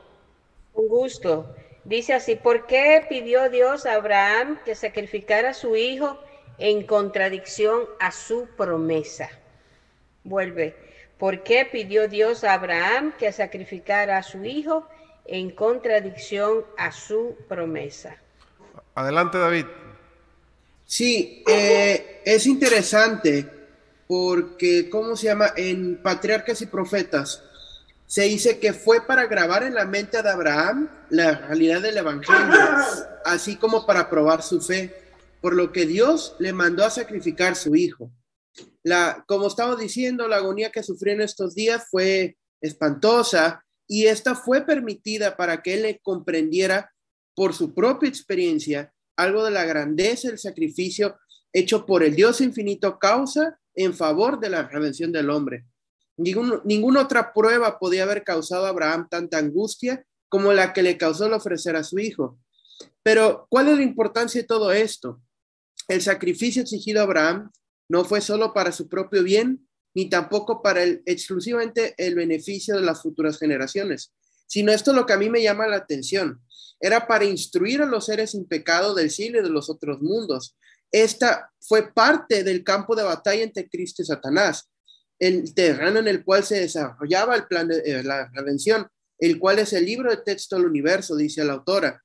Un gusto. Dice así, ¿por qué pidió Dios a Abraham que sacrificara a su hijo en contradicción a su promesa? Vuelve, ¿por qué pidió Dios a Abraham que sacrificara a su hijo en contradicción a su promesa? Adelante, David. Sí, eh, es interesante porque, ¿cómo se llama? En Patriarcas y Profetas, se dice que fue para grabar en la mente de Abraham la realidad del Evangelio, así como para probar su fe, por lo que Dios le mandó a sacrificar su hijo. La, como estaba diciendo, la agonía que sufrió en estos días fue espantosa y esta fue permitida para que él le comprendiera por su propia experiencia algo de la grandeza del sacrificio hecho por el Dios infinito causa en favor de la redención del hombre ninguna otra prueba podía haber causado a Abraham tanta angustia como la que le causó el ofrecer a su hijo. Pero, ¿cuál es la importancia de todo esto? El sacrificio exigido a Abraham no fue solo para su propio bien, ni tampoco para el, exclusivamente el beneficio de las futuras generaciones, sino esto es lo que a mí me llama la atención. Era para instruir a los seres sin pecado del cielo y de los otros mundos. Esta fue parte del campo de batalla entre Cristo y Satanás el terreno en el cual se desarrollaba el plan de eh, la redención, el cual es el libro de texto del universo, dice la autora.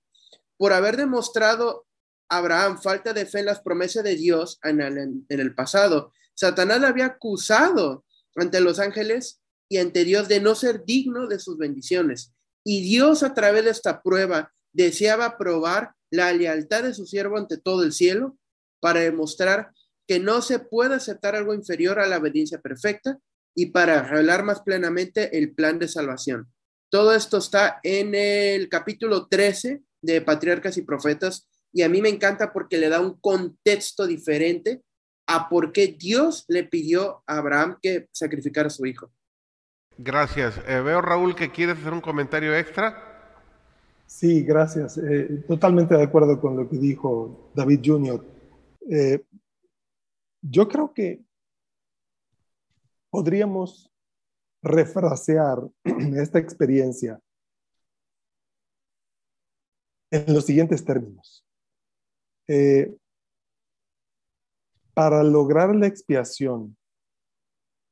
Por haber demostrado Abraham falta de fe en las promesas de Dios en el, en el pasado, Satanás le había acusado ante los ángeles y ante Dios de no ser digno de sus bendiciones. Y Dios a través de esta prueba deseaba probar la lealtad de su siervo ante todo el cielo para demostrar que no se puede aceptar algo inferior a la obediencia perfecta y para revelar más plenamente el plan de salvación. Todo esto está en el capítulo 13 de Patriarcas y Profetas y a mí me encanta porque le da un contexto diferente a por qué Dios le pidió a Abraham que sacrificara a su hijo. Gracias. Eh, veo, Raúl, que quieres hacer un comentario extra. Sí, gracias. Eh, totalmente de acuerdo con lo que dijo David Jr. Eh, yo creo que podríamos refrasear esta experiencia en los siguientes términos. Eh, para lograr la expiación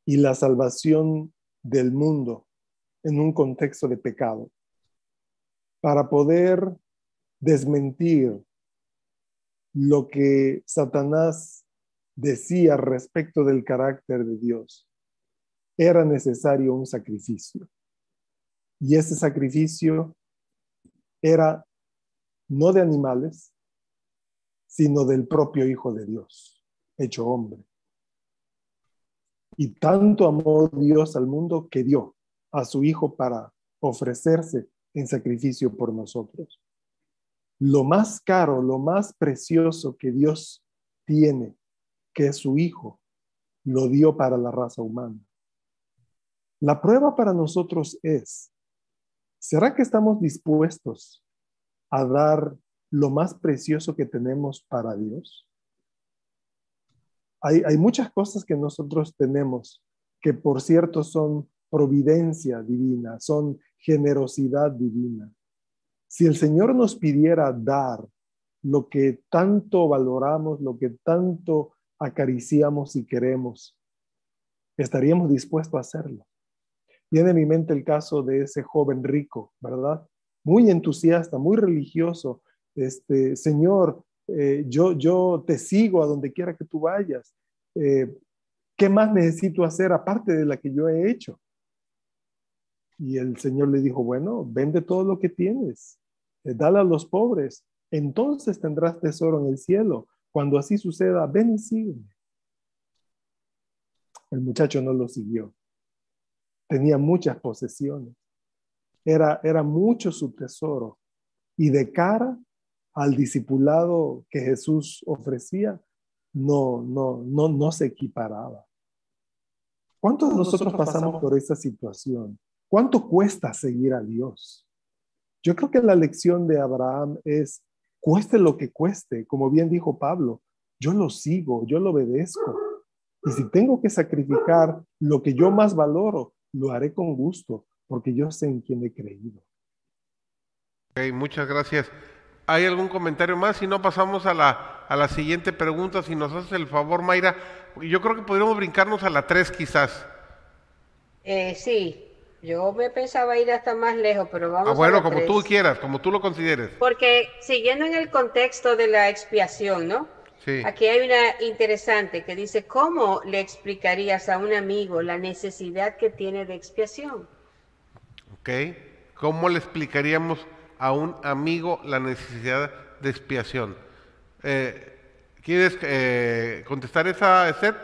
y la salvación del mundo en un contexto de pecado, para poder desmentir lo que Satanás decía respecto del carácter de Dios, era necesario un sacrificio. Y ese sacrificio era no de animales, sino del propio Hijo de Dios, hecho hombre. Y tanto amó Dios al mundo que dio a su Hijo para ofrecerse en sacrificio por nosotros. Lo más caro, lo más precioso que Dios tiene, que es su Hijo, lo dio para la raza humana. La prueba para nosotros es, ¿será que estamos dispuestos a dar lo más precioso que tenemos para Dios? Hay, hay muchas cosas que nosotros tenemos que por cierto son providencia divina, son generosidad divina. Si el Señor nos pidiera dar lo que tanto valoramos, lo que tanto acariciamos y queremos, estaríamos dispuestos a hacerlo. Viene a mi mente el caso de ese joven rico, ¿verdad? Muy entusiasta, muy religioso. Este, Señor, eh, yo, yo te sigo a donde quiera que tú vayas. Eh, ¿Qué más necesito hacer aparte de la que yo he hecho? Y el Señor le dijo, bueno, vende todo lo que tienes, eh, dale a los pobres, entonces tendrás tesoro en el cielo. Cuando así suceda, ven y sígueme. El muchacho no lo siguió. Tenía muchas posesiones. Era, era mucho su tesoro. Y de cara al discipulado que Jesús ofrecía, no, no, no, no se equiparaba. ¿Cuántos de nosotros pasamos por esa situación? ¿Cuánto cuesta seguir a Dios? Yo creo que la lección de Abraham es, cueste lo que cueste, como bien dijo Pablo, yo lo sigo, yo lo obedezco. Y si tengo que sacrificar lo que yo más valoro, lo haré con gusto, porque yo sé en quién he creído. Ok, muchas gracias. ¿Hay algún comentario más? Si no, pasamos a la, a la siguiente pregunta. Si nos haces el favor, Mayra. Yo creo que podríamos brincarnos a la 3 quizás. Eh, sí, yo me pensaba ir hasta más lejos, pero vamos ah, bueno, a como tú quieras, como tú lo consideres. Porque siguiendo en el contexto de la expiación, ¿no? Sí. Aquí hay una interesante que dice, ¿cómo le explicarías a un amigo la necesidad que tiene de expiación? Ok. ¿Cómo le explicaríamos a un amigo la necesidad de expiación? Eh, ¿Quieres eh, contestar esa, Seth?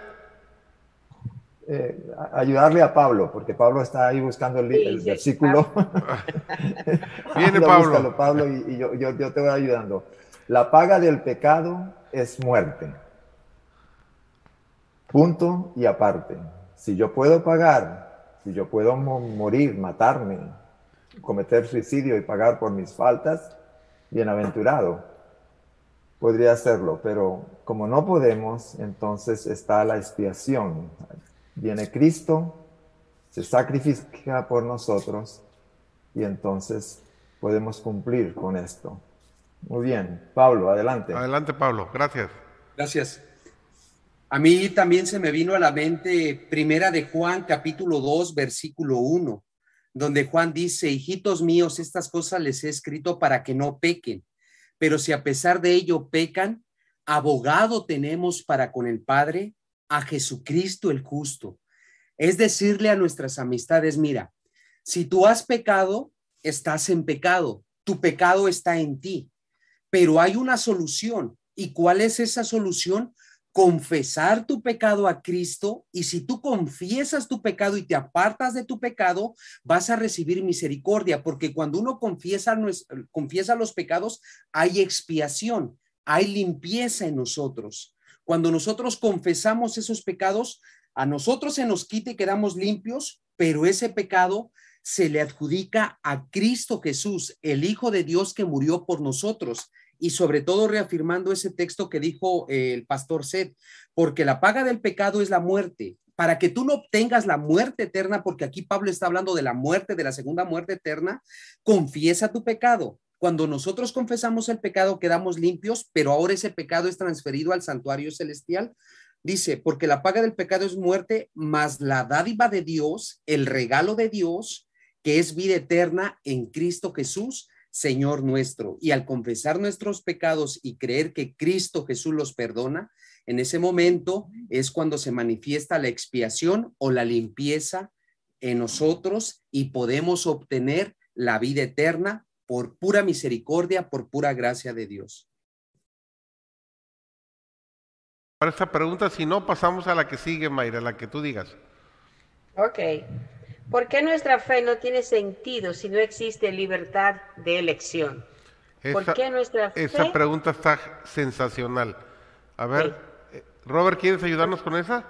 Eh, ayudarle a Pablo, porque Pablo está ahí buscando el, el versículo. Viene Pablo. Búscalo, Pablo, y, y yo, yo, yo, te voy ayudando. La paga del pecado es muerte. Punto y aparte. Si yo puedo pagar, si yo puedo morir, matarme, cometer suicidio y pagar por mis faltas, bienaventurado. Podría hacerlo, pero como no podemos, entonces está la expiación viene Cristo, se sacrifica por nosotros y entonces podemos cumplir con esto. Muy bien, Pablo, adelante. Adelante, Pablo, gracias. Gracias. A mí también se me vino a la mente Primera de Juan, capítulo 2, versículo 1, donde Juan dice, hijitos míos, estas cosas les he escrito para que no pequen, pero si a pesar de ello pecan, abogado tenemos para con el Padre, a Jesucristo el justo. Es decirle a nuestras amistades, mira, si tú has pecado, estás en pecado, tu pecado está en ti, pero hay una solución. ¿Y cuál es esa solución? confesar tu pecado a Cristo y si tú confiesas tu pecado y te apartas de tu pecado, vas a recibir misericordia, porque cuando uno confiesa, confiesa los pecados, hay expiación, hay limpieza en nosotros. Cuando nosotros confesamos esos pecados, a nosotros se nos quita y quedamos limpios, pero ese pecado se le adjudica a Cristo Jesús, el Hijo de Dios que murió por nosotros. Y sobre todo reafirmando ese texto que dijo eh, el pastor Seth, porque la paga del pecado es la muerte. Para que tú no obtengas la muerte eterna, porque aquí Pablo está hablando de la muerte, de la segunda muerte eterna, confiesa tu pecado. Cuando nosotros confesamos el pecado, quedamos limpios, pero ahora ese pecado es transferido al santuario celestial. Dice, porque la paga del pecado es muerte, más la dádiva de Dios, el regalo de Dios, que es vida eterna en Cristo Jesús, Señor nuestro. Y al confesar nuestros pecados y creer que Cristo Jesús los perdona, en ese momento es cuando se manifiesta la expiación o la limpieza en nosotros y podemos obtener la vida eterna por pura misericordia, por pura gracia de Dios. Para esta pregunta, si no, pasamos a la que sigue, Mayra, la que tú digas. Ok. ¿Por qué nuestra fe no tiene sentido si no existe libertad de elección? ¿Por qué nuestra fe? Esa pregunta está sensacional. A ver, eh, Robert, ¿quieres ayudarnos con esa?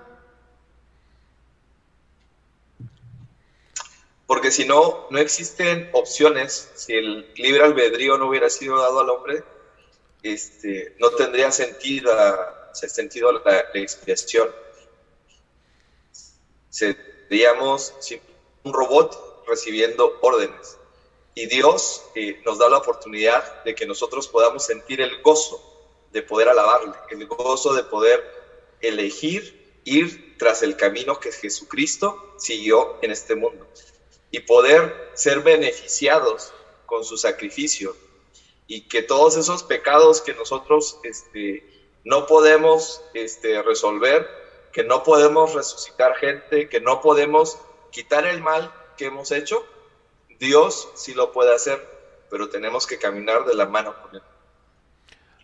Porque si no, no existen opciones. Si el libre albedrío no hubiera sido dado al hombre, este, no tendría sentido, sentido la, la expiación. Seríamos un robot recibiendo órdenes. Y Dios eh, nos da la oportunidad de que nosotros podamos sentir el gozo de poder alabarle, el gozo de poder elegir ir tras el camino que Jesucristo siguió en este mundo y poder ser beneficiados con su sacrificio y que todos esos pecados que nosotros este, no podemos este, resolver, que no podemos resucitar gente, que no podemos quitar el mal que hemos hecho, Dios sí lo puede hacer, pero tenemos que caminar de la mano con Él.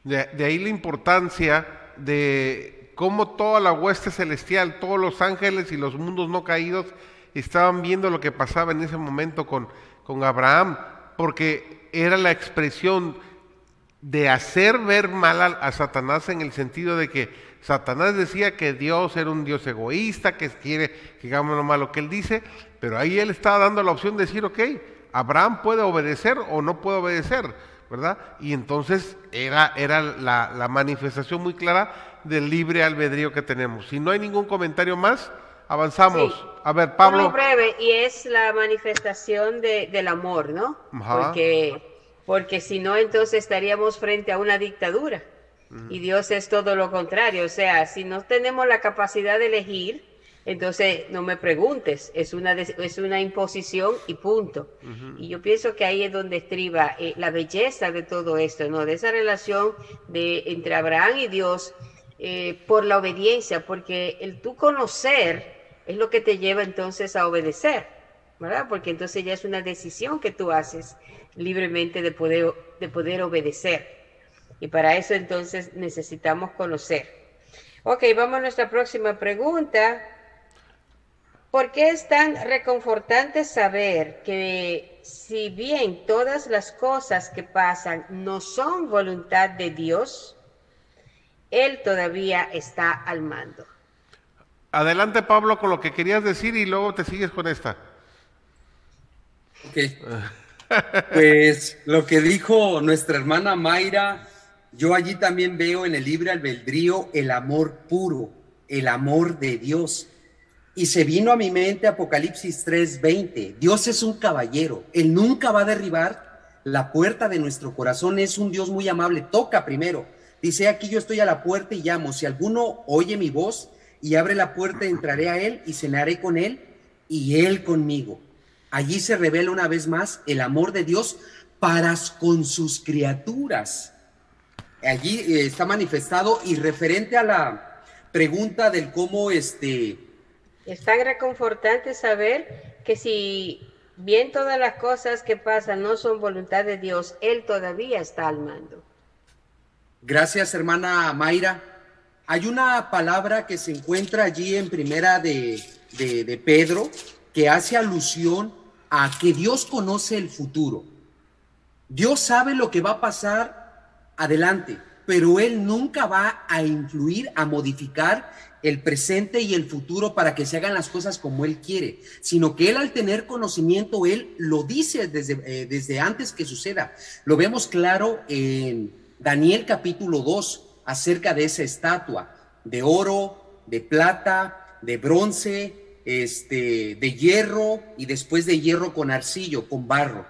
De, ahí la importancia de cómo toda la hueste celestial, todos los ángeles y los mundos no caídos estaban viendo lo que pasaba en ese momento con, con Abraham, porque era la expresión de hacer ver mal a, Satanás en el sentido de que Satanás decía que Dios era un Dios egoísta, que quiere que hagamos lo malo que él dice, pero ahí él estaba dando la opción de decir, ok, Abraham puede obedecer o no puede obedecer, ¿verdad? Y entonces era, era la, manifestación muy clara del libre albedrío que tenemos. Si no hay ningún comentario más, avanzamos. A ver, Pablo. Muy breve, y es la manifestación del amor, ¿no? Porque, porque si no, entonces estaríamos frente a una dictadura. Y Dios es todo lo contrario. O sea, si no tenemos la capacidad de elegir, entonces no me preguntes. Es una, es una imposición y punto. Y yo pienso que ahí es donde estriba eh, la belleza de todo esto, ¿no? De esa relación de, entre Abraham y Dios eh, por la obediencia, porque el tú conocer es lo que te lleva entonces a obedecer, ¿verdad? Porque entonces ya es una decisión que tú haces libremente de poder, de poder obedecer. Y para eso entonces necesitamos conocer. Ok, vamos a nuestra próxima pregunta. ¿Por qué es tan reconfortante saber que si bien todas las cosas que pasan no son voluntad de Dios, Él todavía está al mando? Adelante Pablo con lo que querías decir y luego te sigues con esta. Ok. Pues lo que dijo nuestra hermana Mayra yo allí también veo en el libre albedrío el amor puro, el amor de Dios. Y se vino a mi mente Apocalipsis 3:20. Dios es un caballero, Él nunca va a derribar la puerta de nuestro corazón. Es un Dios muy amable, toca primero. Dice, aquí yo estoy a la puerta y llamo. Si alguno oye mi voz y abre la puerta, entraré a Él y cenaré con Él y Él conmigo. Allí se revela una vez más el amor de Dios para con sus criaturas allí eh, está manifestado y referente a la pregunta del cómo este... Es tan reconfortante saber que si bien todas las cosas que pasan no son voluntad de Dios, Él todavía está al mando. Gracias, hermana Mayra. Hay una palabra que se encuentra allí en primera de, de Pedro que hace alusión a que Dios conoce el futuro. Dios sabe lo que va a pasar adelante, pero Él nunca va a influir, a modificar el presente y el futuro para que se hagan las cosas como Él quiere, sino que Él al tener conocimiento, Él lo dice desde, eh, desde antes que suceda. Lo vemos claro en Daniel capítulo 2 acerca de esa estatua de oro, de plata, de bronce, este, de hierro y después de hierro con arcillo, con barro.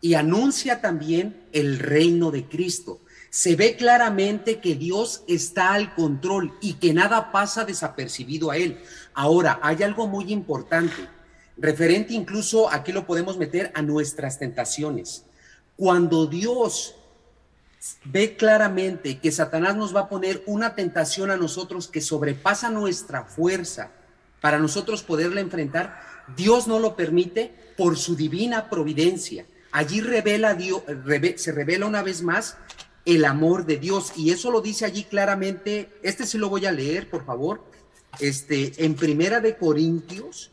Y anuncia también el reino de Cristo se ve claramente que Dios está al control y que nada pasa desapercibido a Él. Ahora, hay algo muy importante, referente incluso, aquí lo podemos meter a nuestras tentaciones. Cuando Dios ve claramente que Satanás nos va a poner una tentación a nosotros que sobrepasa nuestra fuerza para nosotros poderla enfrentar, Dios no lo permite por su divina providencia. Allí revela Dios, se revela una vez más el amor de Dios. Y eso lo dice allí claramente. Este sí lo voy a leer, por favor. Este, en Primera de Corintios,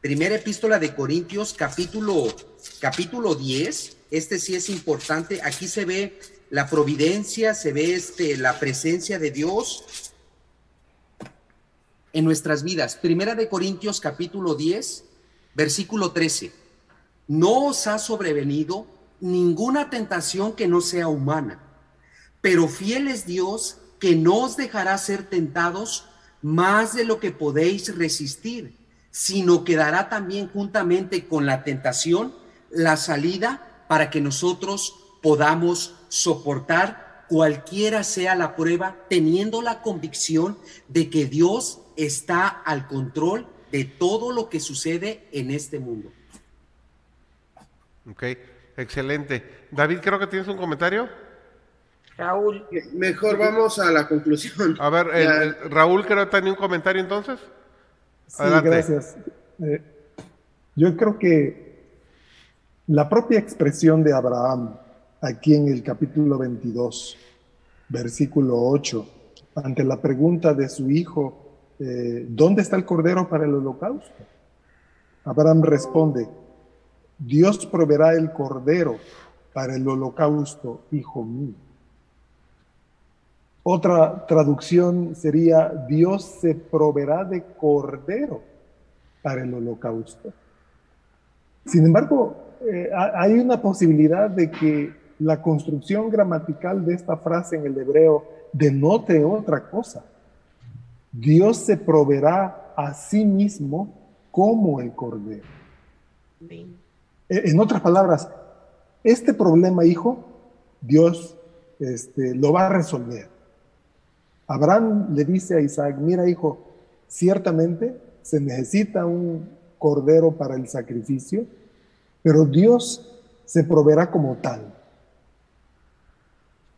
primera epístola de Corintios, capítulo, capítulo 10. Este sí es importante. Aquí se ve la providencia, se ve este, la presencia de Dios en nuestras vidas. Primera de Corintios, capítulo 10, versículo 13. No os ha sobrevenido ninguna tentación que no sea humana, pero fiel es Dios que no os dejará ser tentados más de lo que podéis resistir, sino que dará también juntamente con la tentación la salida para que nosotros podamos soportar cualquiera sea la prueba, teniendo la convicción de que Dios está al control de todo lo que sucede en este mundo. Okay. Excelente. David, creo que tienes un comentario. Raúl. Mejor vamos a la conclusión. A ver, Raúl creo que tenía un comentario entonces. Sí, gracias. Eh, yo creo que la propia expresión de Abraham aquí en el capítulo 22, versículo 8, ante la pregunta de su hijo, eh, ¿dónde está el cordero para el holocausto? Abraham responde, Dios proveerá el cordero para el holocausto, hijo mío. Otra traducción sería, Dios se proveerá de cordero para el holocausto. Sin embargo, eh, hay una posibilidad de que la construcción gramatical de esta frase en el hebreo denote otra cosa. Dios se proveerá a sí mismo como el cordero. Eh, en otras palabras, este problema, hijo, Dios este, lo va a resolver. Abraham le dice a Isaac, mira hijo, ciertamente se necesita un cordero para el sacrificio, pero Dios se proveerá como tal.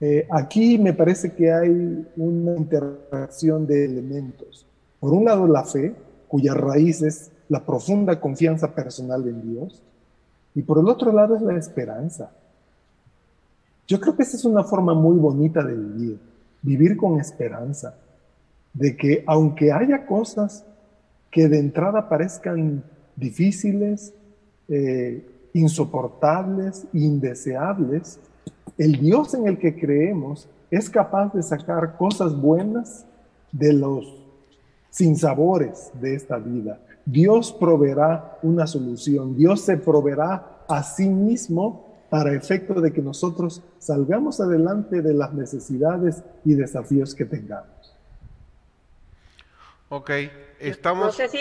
Eh, aquí me parece que hay una interacción de elementos. Por un lado, la fe, cuya raíz es la profunda confianza personal en Dios, y por el otro lado es la esperanza. Yo creo que esa es una forma muy bonita de vivir, vivir con esperanza, de que aunque haya cosas que de entrada parezcan difíciles, eh, insoportables, indeseables, el Dios en el que creemos es capaz de sacar cosas buenas de los sinsabores de esta vida. Dios proveerá una solución, Dios se proveerá a sí mismo para efecto de que nosotros salgamos adelante de las necesidades y desafíos que tengamos. Ok, estamos... No sé si,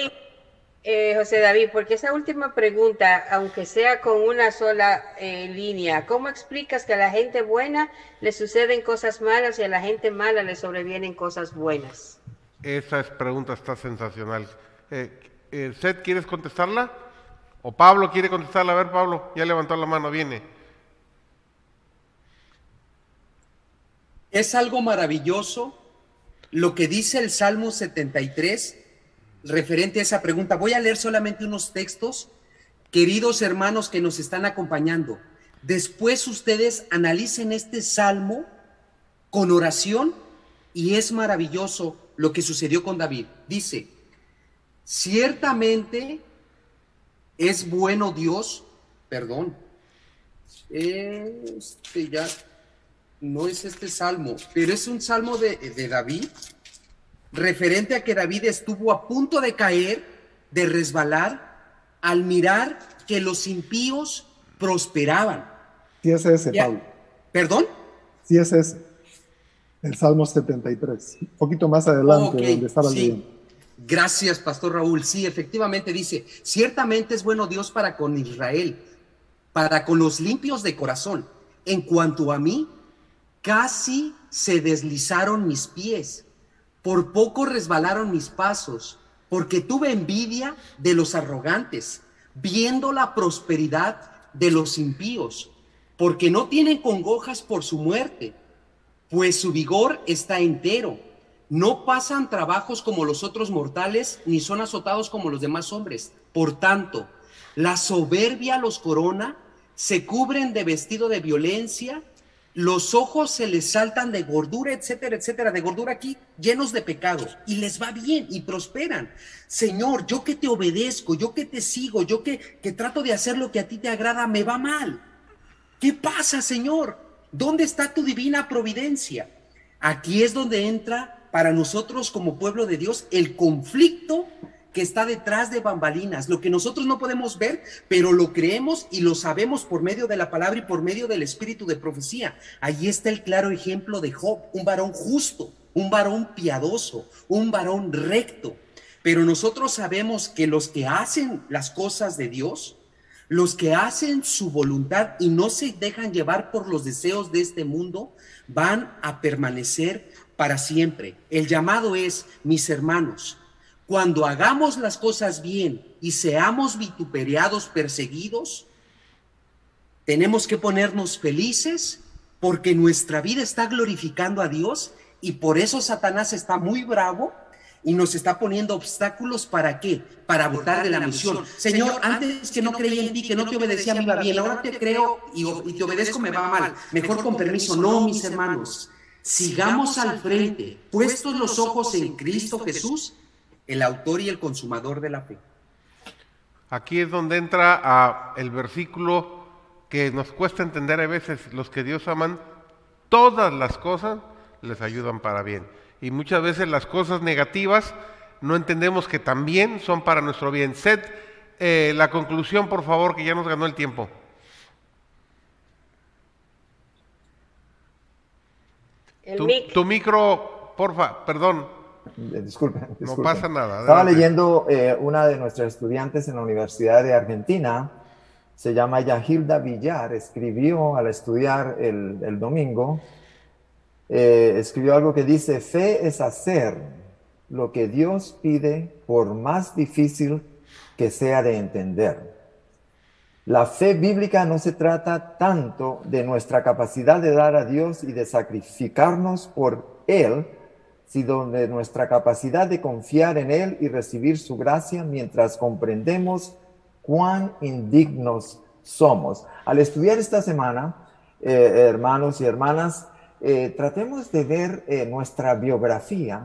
eh, José David, porque esa última pregunta, aunque sea con una sola eh, línea, ¿cómo explicas que a la gente buena le suceden cosas malas y a la gente mala le sobrevienen cosas buenas? Esa pregunta está sensacional. Eh, eh, Seth, ¿quieres contestarla? ¿O Pablo quiere contestarla? A ver, Pablo, ya levantó la mano, viene. Es algo maravilloso lo que dice el Salmo 73 referente a esa pregunta. Voy a leer solamente unos textos, queridos hermanos que nos están acompañando. Después ustedes analicen este salmo con oración y es maravilloso lo que sucedió con David. Dice, Ciertamente es bueno Dios, perdón, este ya no es este salmo, pero es un salmo de, de David, referente a que David estuvo a punto de caer, de resbalar, al mirar que los impíos prosperaban. Sí es ese, Ya. Pablo. ¿Perdón? Sí es ese. El Salmo 73. Un poquito más adelante, donde estaba sí. leyendo. Gracias, Pastor Raúl. Sí, efectivamente dice, ciertamente es bueno Dios para con Israel, para con los limpios de corazón. En cuanto a mí, casi se deslizaron mis pies, por poco resbalaron mis pasos, porque tuve envidia de los arrogantes, viendo la prosperidad de los impíos, porque no tienen congojas por su muerte, pues su vigor está entero. No pasan trabajos como los otros mortales, ni son azotados como los demás hombres. Por tanto, la soberbia los corona, se cubren de vestido de violencia, los ojos se les saltan de gordura, etcétera, etcétera, de gordura aquí, llenos de pecado, y les va bien y prosperan. Señor, yo que te obedezco, yo que te sigo, yo que, que trato de hacer lo que a ti te agrada, me va mal. ¿Qué pasa, Señor? ¿Dónde está tu divina providencia? Aquí es donde entra para nosotros como pueblo de Dios el conflicto que está detrás de bambalinas, lo que nosotros no podemos ver, pero lo creemos y lo sabemos por medio de la palabra y por medio del espíritu de profecía. Allí está el claro ejemplo de Job, un varón justo, un varón piadoso, un varón recto. Pero nosotros sabemos que los que hacen las cosas de Dios, los que hacen su voluntad y no se dejan llevar por los deseos de este mundo, van a permanecer para siempre. El llamado es, mis hermanos, cuando hagamos las cosas bien y seamos vituperiados, perseguidos, tenemos que ponernos felices porque nuestra vida está glorificando a Dios y por eso Satanás está muy bravo y nos está poniendo obstáculos para qué? Para votar de la misión. Señor, antes que no creía en ti, que no te obedecía, me iba bien, ahora te creo y, y te obedezco, me va mal. Mejor con permiso, no, mis hermanos. Sigamos al frente, puestos los ojos en Cristo Jesús, el autor y el consumador de la fe. Aquí es donde entra a el versículo que nos cuesta entender a veces. Los que Dios aman, todas las cosas les ayudan para bien. Y muchas veces las cosas negativas no entendemos que también son para nuestro bien. Sed eh, la conclusión, por favor, que ya nos ganó el tiempo. El Tu, mic. tu micro, porfa, perdón, Eh, Disculpe, no pasa nada. Estaba adelante. leyendo eh, una de nuestras estudiantes en la Universidad de Argentina, se llama Yahilda Villar, escribió al estudiar el, el domingo, eh, escribió algo que dice, fe es hacer lo que Dios pide por más difícil que sea de entender. La fe bíblica no se trata tanto de nuestra capacidad de dar a Dios y de sacrificarnos por Él, sino de nuestra capacidad de confiar en Él y recibir su gracia mientras comprendemos cuán indignos somos. Al estudiar esta semana, eh, hermanos y hermanas, eh, tratemos de ver eh, nuestra biografía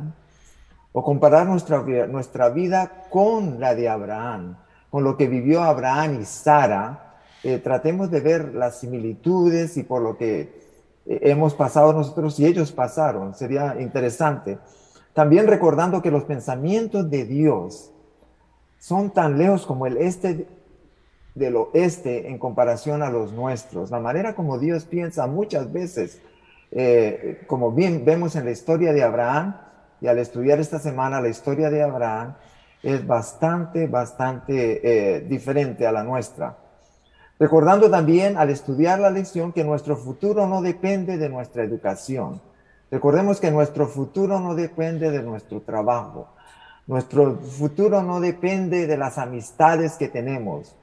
o comparar nuestra, nuestra vida con la de Abraham, con lo que vivió Abraham y Sara. Tratemos de ver las similitudes y por lo que hemos pasado nosotros y ellos pasaron. Sería interesante. También recordando que los pensamientos de Dios son tan lejos como el este del oeste en comparación a los nuestros. La manera como Dios piensa muchas veces, eh, como bien vemos en la historia de Abraham, y al estudiar esta semana la historia de Abraham, es bastante, bastante eh, diferente a la nuestra. Recordando también al estudiar la lección que nuestro futuro no depende de nuestra educación. Recordemos que nuestro futuro no depende de nuestro trabajo. Nuestro futuro no depende de las amistades que tenemos.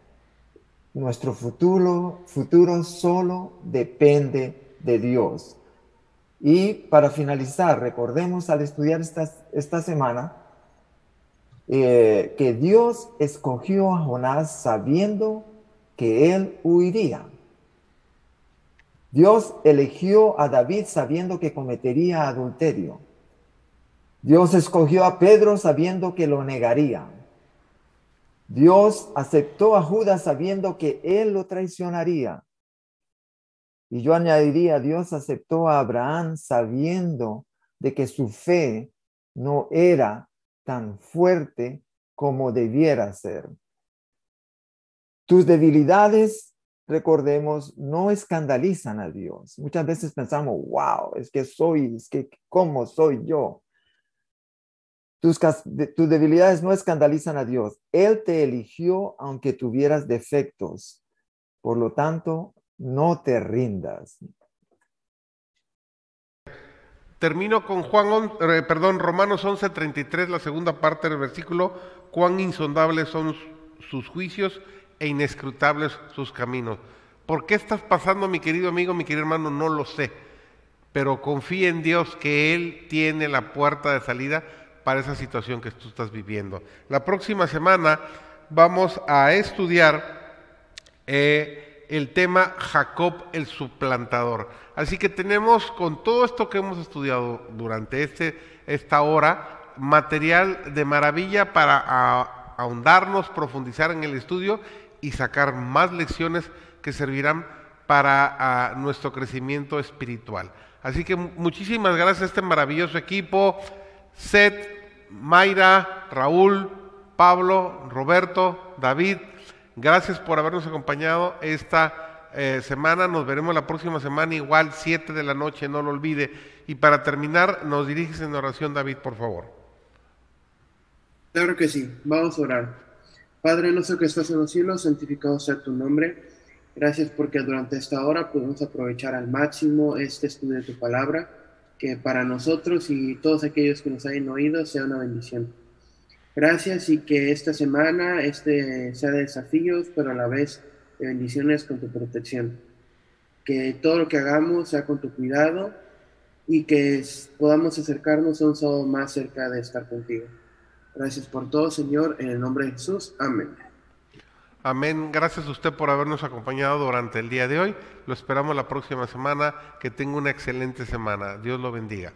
Nuestro futuro, futuro solo depende de Dios. Y para finalizar, recordemos al estudiar esta, esta semana eh, que Dios escogió a Jonás sabiendo que él huiría. Dios eligió a David sabiendo que cometería adulterio. Dios escogió a Pedro sabiendo que lo negaría. Dios aceptó a Judas sabiendo que él lo traicionaría. Y yo añadiría, Dios aceptó a Abraham sabiendo de que su fe no era tan fuerte como debiera ser. Tus debilidades, recordemos, no escandalizan a Dios. Muchas veces pensamos, wow, es que soy, es que cómo soy yo. Tus, tus debilidades no escandalizan a Dios. Él te eligió aunque tuvieras defectos. Por lo tanto, no te rindas. Termino con Juan, eh, perdón, Romanos 11:33, la segunda parte del versículo. Cuán insondables son sus juicios e inescrutables sus caminos. ¿Por qué estás pasando, mi querido amigo, mi querido hermano? No lo sé. Pero confía en Dios que Él tiene la puerta de salida para esa situación que tú estás viviendo. La próxima semana vamos a estudiar eh, el tema Jacob el suplantador. Así que tenemos con todo esto que hemos estudiado durante este, esta hora, material de maravilla para ahondarnos, profundizar en el estudio y sacar más lecciones que servirán para nuestro crecimiento espiritual. Así que muchísimas gracias a este maravilloso equipo, Seth, Mayra, Raúl, Pablo, Roberto, David, gracias por habernos acompañado esta eh, semana. Nos veremos la próxima semana, igual 7 de la noche, no lo olvide. Y para terminar, nos diriges en oración, David, por favor. Claro que sí, vamos a orar. Padre nuestro que estás en los cielos, santificado sea tu nombre. Gracias porque durante esta hora podemos aprovechar al máximo este estudio de tu palabra, que para nosotros y todos aquellos que nos hayan oído sea una bendición. Gracias y que esta semana este sea de desafíos, pero a la vez de bendiciones con tu protección. Que todo lo que hagamos sea con tu cuidado y que podamos acercarnos a un sábado más cerca de estar contigo. Gracias por todo, Señor, en el nombre de Jesús. Amén. Amén. Gracias a usted por habernos acompañado durante el día de hoy. Lo esperamos la próxima semana. Que tenga una excelente semana. Dios lo bendiga.